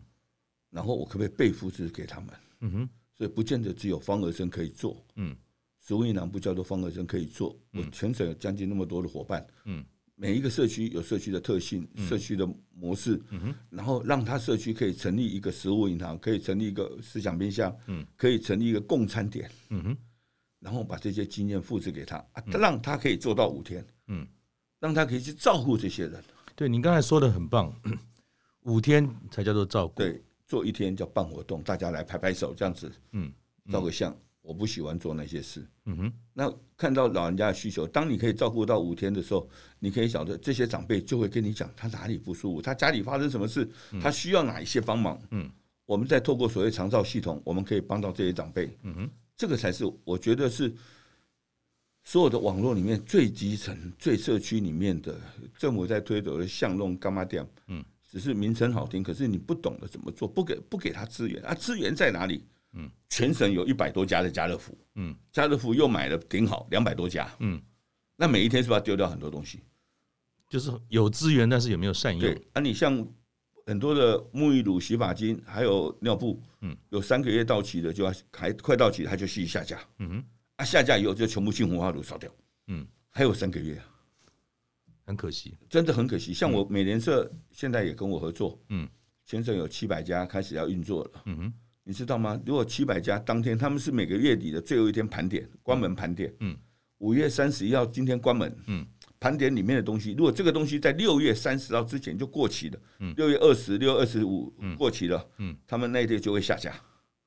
[SPEAKER 3] 然后我可不可以背复制给他们？嗯哼，所以不见得只有方和生可以做，嗯，食物银行不叫做方和生可以做，我全省有将近那么多的伙伴，嗯，每一个社区有社区的特性，社区的模式，嗯哼，然后让他社区可以成立一个食物银行，可以成立一个思想冰箱，嗯，可以成立一个共餐点，嗯哼，然后把这些经验复制给他，啊，让他可以做到五天，嗯。让他可以去照顾这些人。
[SPEAKER 2] 对，你刚才说的很棒，五天才叫做照顾。
[SPEAKER 3] 对，做一天叫办活动，大家来拍拍手这样子，嗯，照个相。我不喜欢做那些事。嗯哼。那看到老人家的需求，当你可以照顾到五天的时候，你可以晓得这些长辈就会跟你讲他哪里不舒服，他家里发生什么事，他需要哪一些帮忙。嗯。我们再透过所谓长照系统，我们可以帮到这些长辈。嗯哼。这个才是我觉得是。所有的网络里面最基层、最社区里面的政府在推走的巷弄干嘛店，嗯，只是名称好听，可是你不懂得怎么做，不给不给他资源啊？资源在哪里？嗯，全省有一百多家的家乐福，嗯，家乐福又买了顶好两百多家，嗯，那每一天是不是要丢掉很多东西？
[SPEAKER 2] 就是有资源，但是有没有善用？
[SPEAKER 3] 对，啊，你像很多的沐浴乳、洗发精，还有尿布，嗯，有三个月到期的，就要还快到期，他就继续下架，嗯哼。下架以后就全部进焚化炉烧掉，嗯，还有三个月，
[SPEAKER 2] 很可惜，
[SPEAKER 3] 真的很可惜。像我美联社现在也跟我合作，嗯，全省有七百家开始要运作了，嗯哼，你知道吗？如果七百家当天他们是每个月底的最后一天盘点，关门盘点，嗯，五月三十一号今天关门，嗯，盘点里面的东西，如果这个东西在六月三十号之前就过期了，嗯，六月二十六、二十五过期了，嗯，他们那一天就会下架，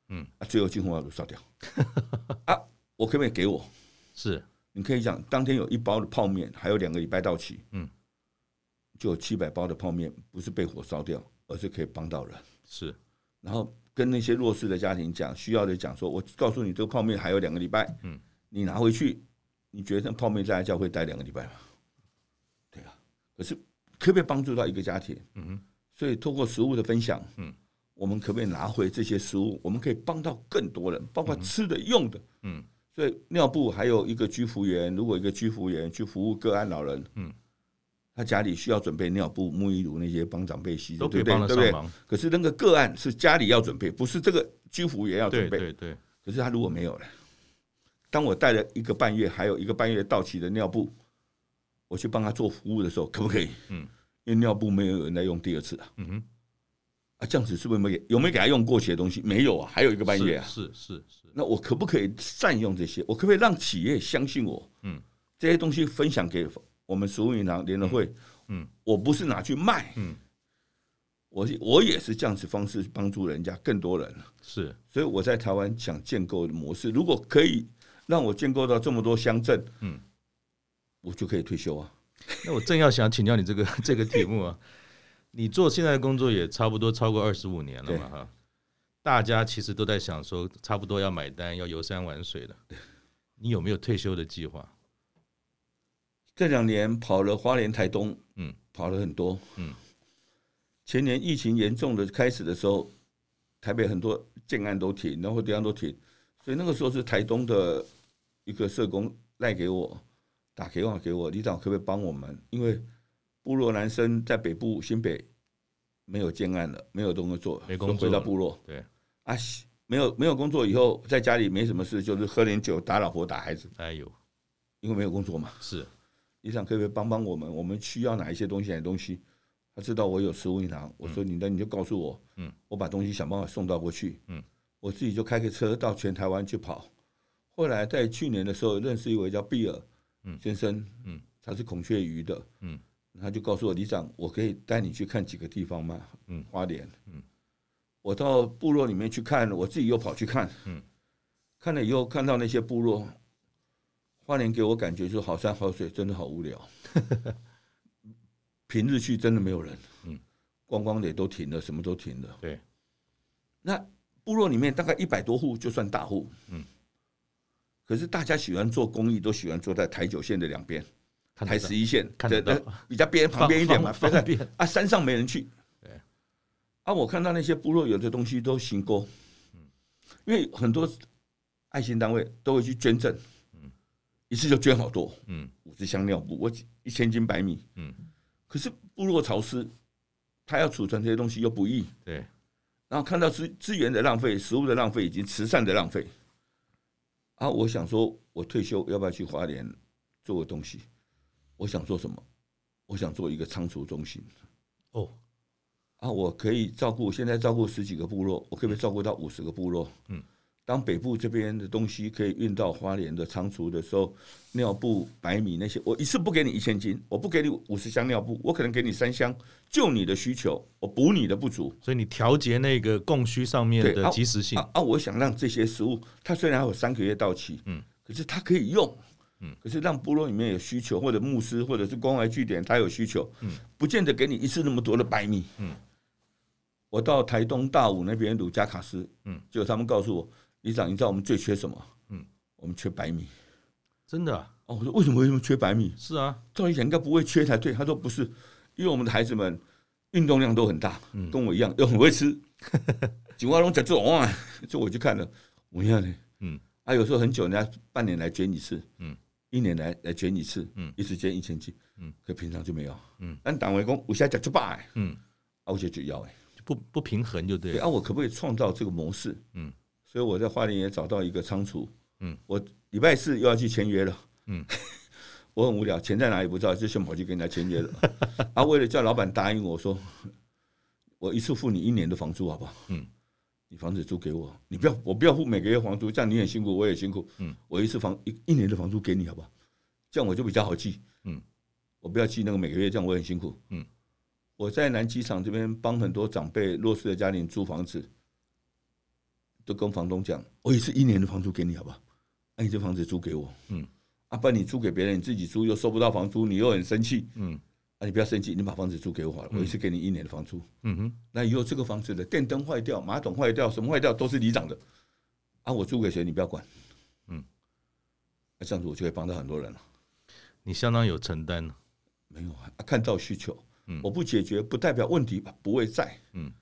[SPEAKER 3] 嗯，啊，最后进红花炉烧掉，啊。我可不可以给我？
[SPEAKER 2] 是，
[SPEAKER 3] 你可以讲，当天有一包的泡面，还有两个礼拜到期，嗯，就有七百包的泡面，不是被火烧掉，而是可以帮到人。
[SPEAKER 2] 是，
[SPEAKER 3] 然后跟那些弱势的家庭讲，需要的讲说，我告诉你，这个泡面还有两个礼拜，嗯，你拿回去，你觉得泡面在家会待两个礼拜吗？对啊，可是可不可以帮助到一个家庭？嗯哼，所以透过食物的分享，嗯。我们可不可以拿回这些食物？我们可以帮到更多人，包括吃的、用的。嗯，所以尿布还有一个居服员，如果一个居服员去服务个案老人，嗯，他家里需要准备尿布、沐浴乳那些帮长辈洗，
[SPEAKER 2] 都可以帮得上忙。
[SPEAKER 3] 可是那个个案是家里要准备，不是这个居服员要准备。
[SPEAKER 2] 对对对。
[SPEAKER 3] 可是他如果没有了，当我带了一个半月，还有一个半月到期的尿布，我去帮他做服务的时候，可不可以？嗯。因为尿布没有人在用第二次啊。嗯哼。啊，这样子是不是没给？有没有给他用过期的东西？没有啊，还有一个半月啊。
[SPEAKER 2] 是是是。
[SPEAKER 3] 那我可不可以善用这些？我可不可以让企业相信我？嗯。这些东西分享给我们食物银行联合会。嗯。我不是拿去卖。嗯。我我也是这样子方式帮助人家更多人。
[SPEAKER 2] 是。
[SPEAKER 3] 所以我在台湾想建构的模式，如果可以让我建构到这么多乡镇，嗯，我就可以退休啊。
[SPEAKER 2] 那我正要想请教你这个这个题目啊。你做现在的工作也差不多超过二十五年了嘛？哈，大家其实都在想说，差不多要买单，要游山玩水了。你有没有退休的计划？
[SPEAKER 3] 这两年跑了花莲、台东，嗯，跑了很多，嗯。前年疫情严重的开始的时候，台北很多建案都停，然后地方都停，所以那个时候是台东的一个社工赖给我，打电话给我，李长可不可以帮我们？因为部落男生在北部新北没有建案了，没有东西做，
[SPEAKER 2] 没工
[SPEAKER 3] 作，回到部落。
[SPEAKER 2] 对
[SPEAKER 3] 啊，没有没有工作以后，在家里没什么事，就是喝点酒，打老婆，打孩子。
[SPEAKER 2] 哎呦，
[SPEAKER 3] 因为没有工作嘛。
[SPEAKER 2] 是，
[SPEAKER 3] 李长可不可以帮帮我们？我们需要哪一些东西？哪些东西？他知道我有食物银行，我说你那你就告诉我，嗯，我把东西想办法送到过去，嗯，我自己就开个车到全台湾去跑。后来在去年的时候认识一位叫比尔，嗯，先生，嗯，他是孔雀鱼的，嗯。他就告诉我，李长，我可以带你去看几个地方吗？嗯，花莲，嗯，我到部落里面去看，我自己又跑去看，嗯，看了以后看到那些部落，花莲给我感觉就是好山好水，真的好无聊。平日去真的没有人，嗯，观光的也都停了，什么都停了。
[SPEAKER 2] 对，
[SPEAKER 3] 那部落里面大概一百多户就算大户，嗯，可是大家喜欢做公益，都喜欢坐在台九线的两边。台十一线，
[SPEAKER 2] 看得到
[SPEAKER 3] 比较边旁边一点嘛，
[SPEAKER 2] 方便
[SPEAKER 3] 啊，山上没人去。对，啊，我看到那些部落有的东西都行过，嗯，因为很多爱心单位都会去捐赠，嗯，一次就捐好多，嗯，五十箱尿布，我一千斤白米，嗯，可是部落潮湿，他要储存这些东西又不易，
[SPEAKER 2] 对，
[SPEAKER 3] 然后看到资资源的浪费、食物的浪费以及慈善的浪费，啊，我想说，我退休要不要去花莲做个东西？我想做什么？我想做一个仓储中心。哦，啊，我可以照顾现在照顾十几个部落，我可不可以照顾到五十个部落？嗯，当北部这边的东西可以运到花莲的仓储的时候，尿布、白米那些，我一次不给你一千斤，我不给你五十箱尿布，我可能给你三箱，就你的需求，我补你的不足。
[SPEAKER 2] 所以你调节那个供需上面的及时性。
[SPEAKER 3] 啊，啊，我想让这些食物，它虽然还有三个月到期，嗯，可是它可以用。可是让部落里面有需求，或者牧师，或者是关怀据点，他有需求，嗯，不见得给你一次那么多的白米，嗯。我到台东大武那边鲁加卡斯，嗯，就他们告诉我，李长，你知道我们最缺什么？嗯，我们缺白米，
[SPEAKER 2] 真的啊？
[SPEAKER 3] 哦，我说为什么为什么缺白米？
[SPEAKER 2] 是啊，
[SPEAKER 3] 照理讲应该不会缺才对。他说不是，因为我们的孩子们运动量都很大，跟我一样，又很会吃，锦花龙讲这种啊，就我去看了，我一样的，嗯，啊，有时候很久，人家半年来捐一次，嗯。一年来来捐一次，嗯，一次捐一千斤，嗯，可平常就没有，嗯，但党委工我现在讲就罢，嗯，啊，我就就要哎，
[SPEAKER 2] 不不平衡就对，对，
[SPEAKER 3] 啊，我可不可以创造这个模式？嗯，所以我在花莲也找到一个仓储，嗯，我礼拜四又要去签约了，嗯，我很无聊，钱在哪里不知道，就先跑去跟人家签约了，啊，为了叫老板答应我说，我一次付你一年的房租好不好？嗯。你房子租给我，你不要，我不要付每个月房租，这样你很辛苦，我也辛苦。嗯，我一次房一一年的房租给你，好不好？这样我就比较好记。嗯，我不要记那个每个月，这样我很辛苦。嗯，我在南机场这边帮很多长辈弱势的家庭租房子，都跟房东讲，我也是一年的房租给你，好不好？那你这房子租给我。嗯，啊，不然你租给别人，你自己租又收不到房租，你又很生气。嗯。啊，你不要生气，你把房子租给我好了，我一次给你一年的房租。嗯哼，那以后这个房子的电灯坏掉、马桶坏掉、什么坏掉都是你长的。啊，我租给谁你不要管。嗯，那这样子我就可以帮到很多人了。
[SPEAKER 2] 你相当有承担了。
[SPEAKER 3] 没有啊，看到需求，嗯，我不解决不代表问题不会在。嗯，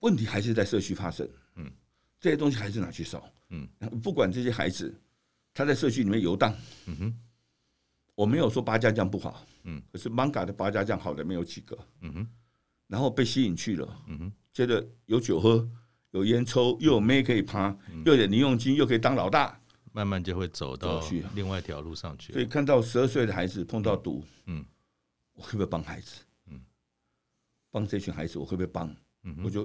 [SPEAKER 3] 问题还是在社区发生。嗯，这些东西还是拿去烧。嗯，不管这些孩子他在社区里面游荡。嗯哼。我没有说八家将不好，嗯，可是 Manga 的八家将好的没有几个，嗯哼，然后被吸引去了，嗯哼，接着有酒喝，有烟抽，又有妹可以趴，又有零用金，又可以当老大，
[SPEAKER 2] 慢慢就会走到另外一条路上去。
[SPEAKER 3] 所以看到十二岁的孩子碰到毒，嗯，我会不会帮孩子？嗯，帮这群孩子我会不会帮？嗯，我就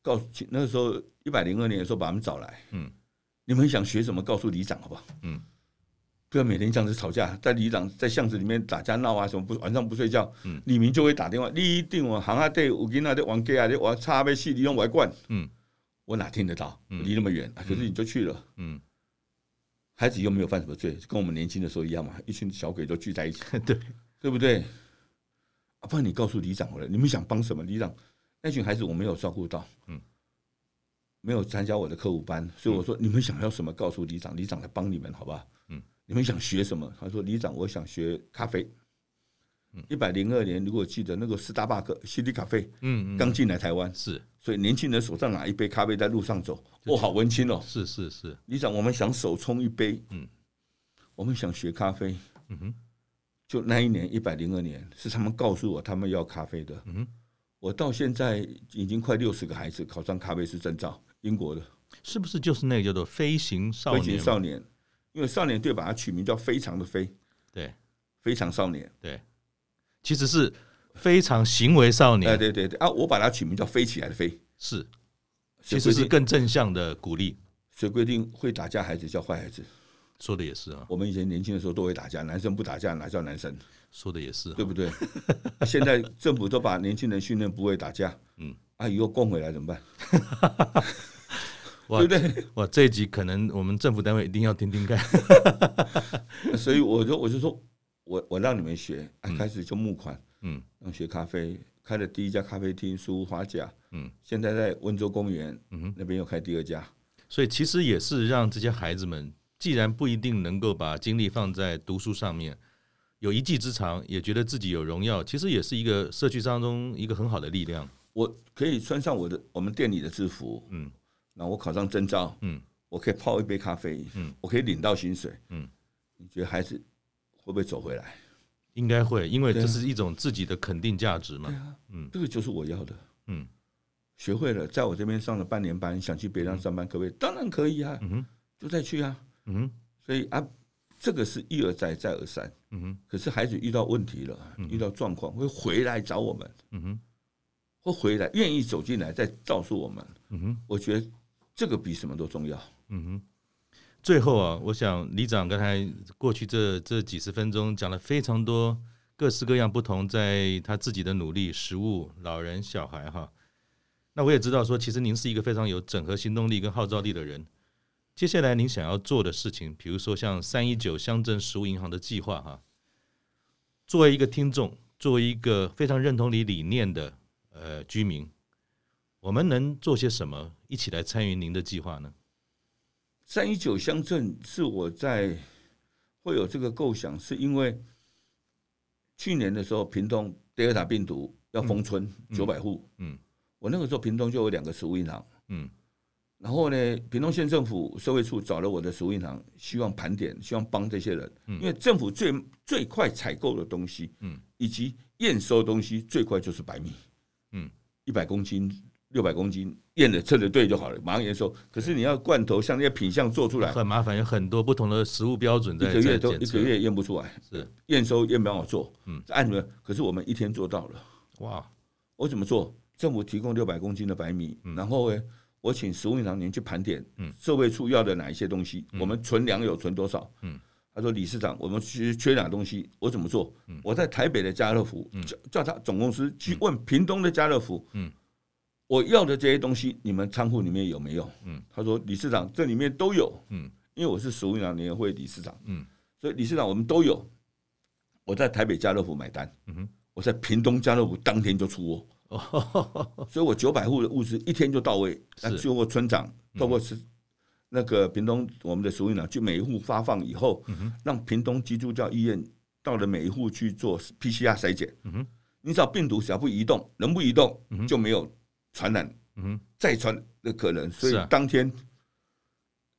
[SPEAKER 3] 告诉那个时候一百零二年的时候把他们找来，嗯，你们想学什么？告诉里长好不好？嗯。不要每天这样子吵架，在里长在巷子里面打架闹啊什么不晚上不睡觉，嗯，李明就会打电话，你一定我行啊对，我跟那的玩 gay 啊，我差呗戏，你用外灌，嗯，我哪听得到？离那么远，可是你就去了，嗯，孩子又没有犯什么罪，跟我们年轻的时候一样嘛，一群小鬼都聚在一起，对对不对？啊，不然你告诉里长回来，你们想帮什么？里长那群孩子我没有照顾到，嗯，没有参加我的课务班，所以我说你们想要什么，告诉里长，里长来帮你们，好不好？嗯。你们想学什么？他说：“里长，我想学咖啡。”一百零二年，如果记得那个斯大巴克、西里咖啡，嗯，刚进来台湾是，所以年轻人手上拿一杯咖啡在路上走，哦，好文青哦。
[SPEAKER 2] 是是是，
[SPEAKER 3] 李长，我们想手冲一杯，嗯，我们想学咖啡，嗯哼，就那一年一百零二年，是他们告诉我他们要咖啡的，嗯，我到现在已经快六十个孩子考上咖啡师证照，英国的，
[SPEAKER 2] 是不是就是那个叫做飞行少年？
[SPEAKER 3] 飞行少年。因为少年队把它取名叫“非常的飞”，
[SPEAKER 2] 对，
[SPEAKER 3] 非常少年，
[SPEAKER 2] 对，其实是非常行为少年，
[SPEAKER 3] 哎，对对对。啊，我把它取名叫“飞起来的飞”，
[SPEAKER 2] 是，其实是更正向的鼓励。
[SPEAKER 3] 谁规定会打架孩子叫坏孩子？
[SPEAKER 2] 说的也是啊，
[SPEAKER 3] 我们以前年轻的时候都会打架，男生不打架哪叫男生？
[SPEAKER 2] 说的也是，
[SPEAKER 3] 对不对？现在政府都把年轻人训练不会打架，嗯，啊，以后供回来怎么办？对不对？
[SPEAKER 2] 哇，这一集可能我们政府单位一定要听听看。
[SPEAKER 3] 所以我就我就说，我我让你们学，开始就募款，嗯，让学咖啡，开了第一家咖啡厅，书屋花甲，嗯，现在在温州公园，嗯，那边又开第二家。
[SPEAKER 2] 所以其实也是让这些孩子们，既然不一定能够把精力放在读书上面，有一技之长，也觉得自己有荣耀，其实也是一个社区当中一个很好的力量。
[SPEAKER 3] 我可以穿上我的我们店里的制服，嗯。那我考上证照，嗯，我可以泡一杯咖啡，嗯，我可以领到薪水，嗯，你觉得孩子会不会走回来？
[SPEAKER 2] 应该会，因为这是一种自己的肯定价值嘛，对啊，
[SPEAKER 3] 嗯，这个就是我要的，嗯，学会了，在我这边上了半年班，想去别地方上班，可不可以？当然可以啊，嗯哼，就再去啊，嗯哼，所以啊，这个是一而再，再而三，嗯哼，可是孩子遇到问题了，遇到状况会回来找我们，嗯哼，会回来愿意走进来再告诉我们，嗯哼，我觉得。这个比什么都重要。嗯哼，
[SPEAKER 2] 最后啊，我想李长刚才过去这这几十分钟讲了非常多各式各样不同，在他自己的努力，食物、老人、小孩哈。那我也知道说，其实您是一个非常有整合行动力跟号召力的人。接下来您想要做的事情，比如说像三一九乡镇食物银行的计划哈。作为一个听众，作为一个非常认同你理念的呃居民。我们能做些什么，一起来参与您的计划呢？
[SPEAKER 3] 三一九乡镇是我在会有这个构想，是因为去年的时候，屏东德尔塔病毒要封村九百户，嗯，我那个时候屏东就有两个食物银行，嗯，然后呢，屏东县政府社会处找了我的食物银行，希望盘点，希望帮这些人，因为政府最最快采购的东西，嗯，以及验收东西最快就是白米，嗯，一百公斤。六百公斤验的测的对就好了，马上验收。可是你要罐头像那些品相做出来
[SPEAKER 2] 很麻烦，有很多不同的食物标准，
[SPEAKER 3] 一个月都一个月验不出来。是验收验不好做，嗯，按什么？可是我们一天做到了。哇！我怎么做？政府提供六百公斤的白米，然后呢，我请食物银行您去盘点，嗯，社会处要的哪一些东西，我们存粮有存多少？嗯，他说理事长，我们缺缺哪东西？我怎么做？我在台北的家乐福叫叫他总公司去问屏东的家乐福，嗯。我要的这些东西，你们仓库里面有没有？嗯，他说理事长这里面都有。嗯，因为我是食物银行联合会理事长。嗯，所以理事长我们都有。我在台北家乐福买单。嗯哼，我在屏东家乐福当天就出货。哦，所以我九百户的物资一天就到位。那最后村长透过是那个屏东我们的食物银行去每一户发放以后，让屏东基督教医院到了每一户去做 PCR 筛检。嗯哼，你只要病毒只要不移动，人不移动就没有。传染，嗯，再传的可能，所以当天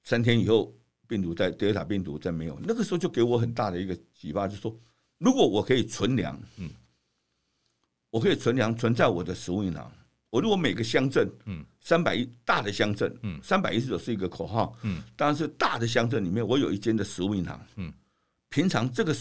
[SPEAKER 3] 三天以后病毒在德尔塔病毒在没有，那个时候就给我很大的一个启发，就是说，如果我可以存粮，嗯，我可以存粮存在我的食物银行。我如果每个乡镇，嗯，三百一大的乡镇，嗯，三百一十九是一个口号，嗯，当然是大的乡镇里面，我有一间的食物银行，嗯，平常这个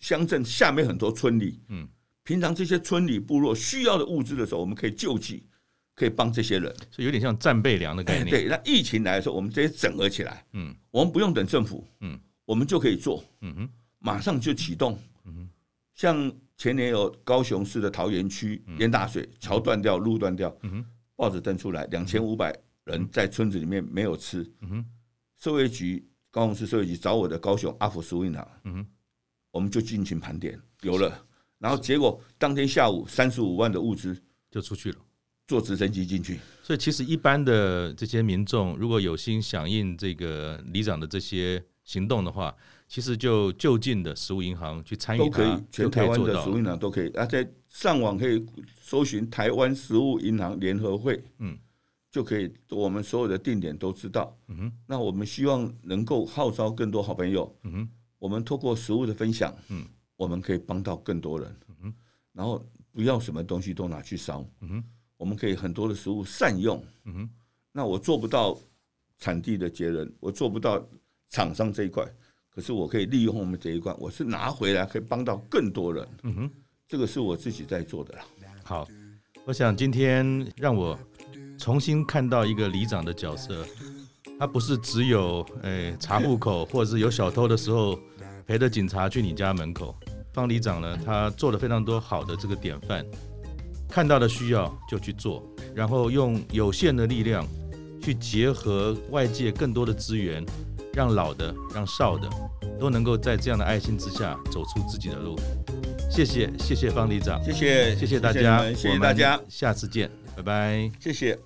[SPEAKER 3] 乡镇下面很多村里，嗯，平常这些村里部落需要的物资的时候，我们可以救济，可以帮这些人，
[SPEAKER 2] 所以有点像战备粮的概念。
[SPEAKER 3] 对，那疫情来的时候，我们直接整合起来，嗯，我们不用等政府，嗯，我们就可以做，嗯哼，马上就启动，嗯哼，像。前年有高雄市的桃园区淹大水，桥断掉，路断掉，报纸登出来，两千五百人在村子里面没有吃。社会局高雄市社会局找我的高雄阿福食物银行，我们就进行盘点，有了，然后结果当天下午三十五万的物资
[SPEAKER 2] 就出去了，
[SPEAKER 3] 坐直升机进去。
[SPEAKER 2] 所以其实一般的这些民众如果有心响应这个里长的这些行动的话。其实就就近的食物银行去参与，
[SPEAKER 3] 都可以，全台湾的食物银行都可以。啊，在上网可以搜寻台湾食物银行联合会，嗯，就可以我们所有的定点都知道。嗯哼，那我们希望能够号召更多好朋友。嗯哼，我们透过食物的分享，嗯，我们可以帮到更多人。嗯哼，然后不要什么东西都拿去烧。嗯哼，我们可以很多的食物善用。嗯哼，那我做不到产地的节能，我做不到厂商这一块。可是我可以利用我们这一关，我是拿回来可以帮到更多人。嗯哼，这个是我自己在做的啦。
[SPEAKER 2] 好，我想今天让我重新看到一个里长的角色，他不是只有诶查户口或者是有小偷的时候陪着警察去你家门口。方里长呢，他做了非常多好的这个典范，看到的需要就去做，然后用有限的力量去结合外界更多的资源。让老的，让少的，都能够在这样的爱心之下走出自己的路。谢谢，谢谢方里长，
[SPEAKER 3] 谢谢，
[SPEAKER 2] 谢谢大家，
[SPEAKER 3] 谢谢，大家，
[SPEAKER 2] 下次见，拜拜，
[SPEAKER 3] 谢谢。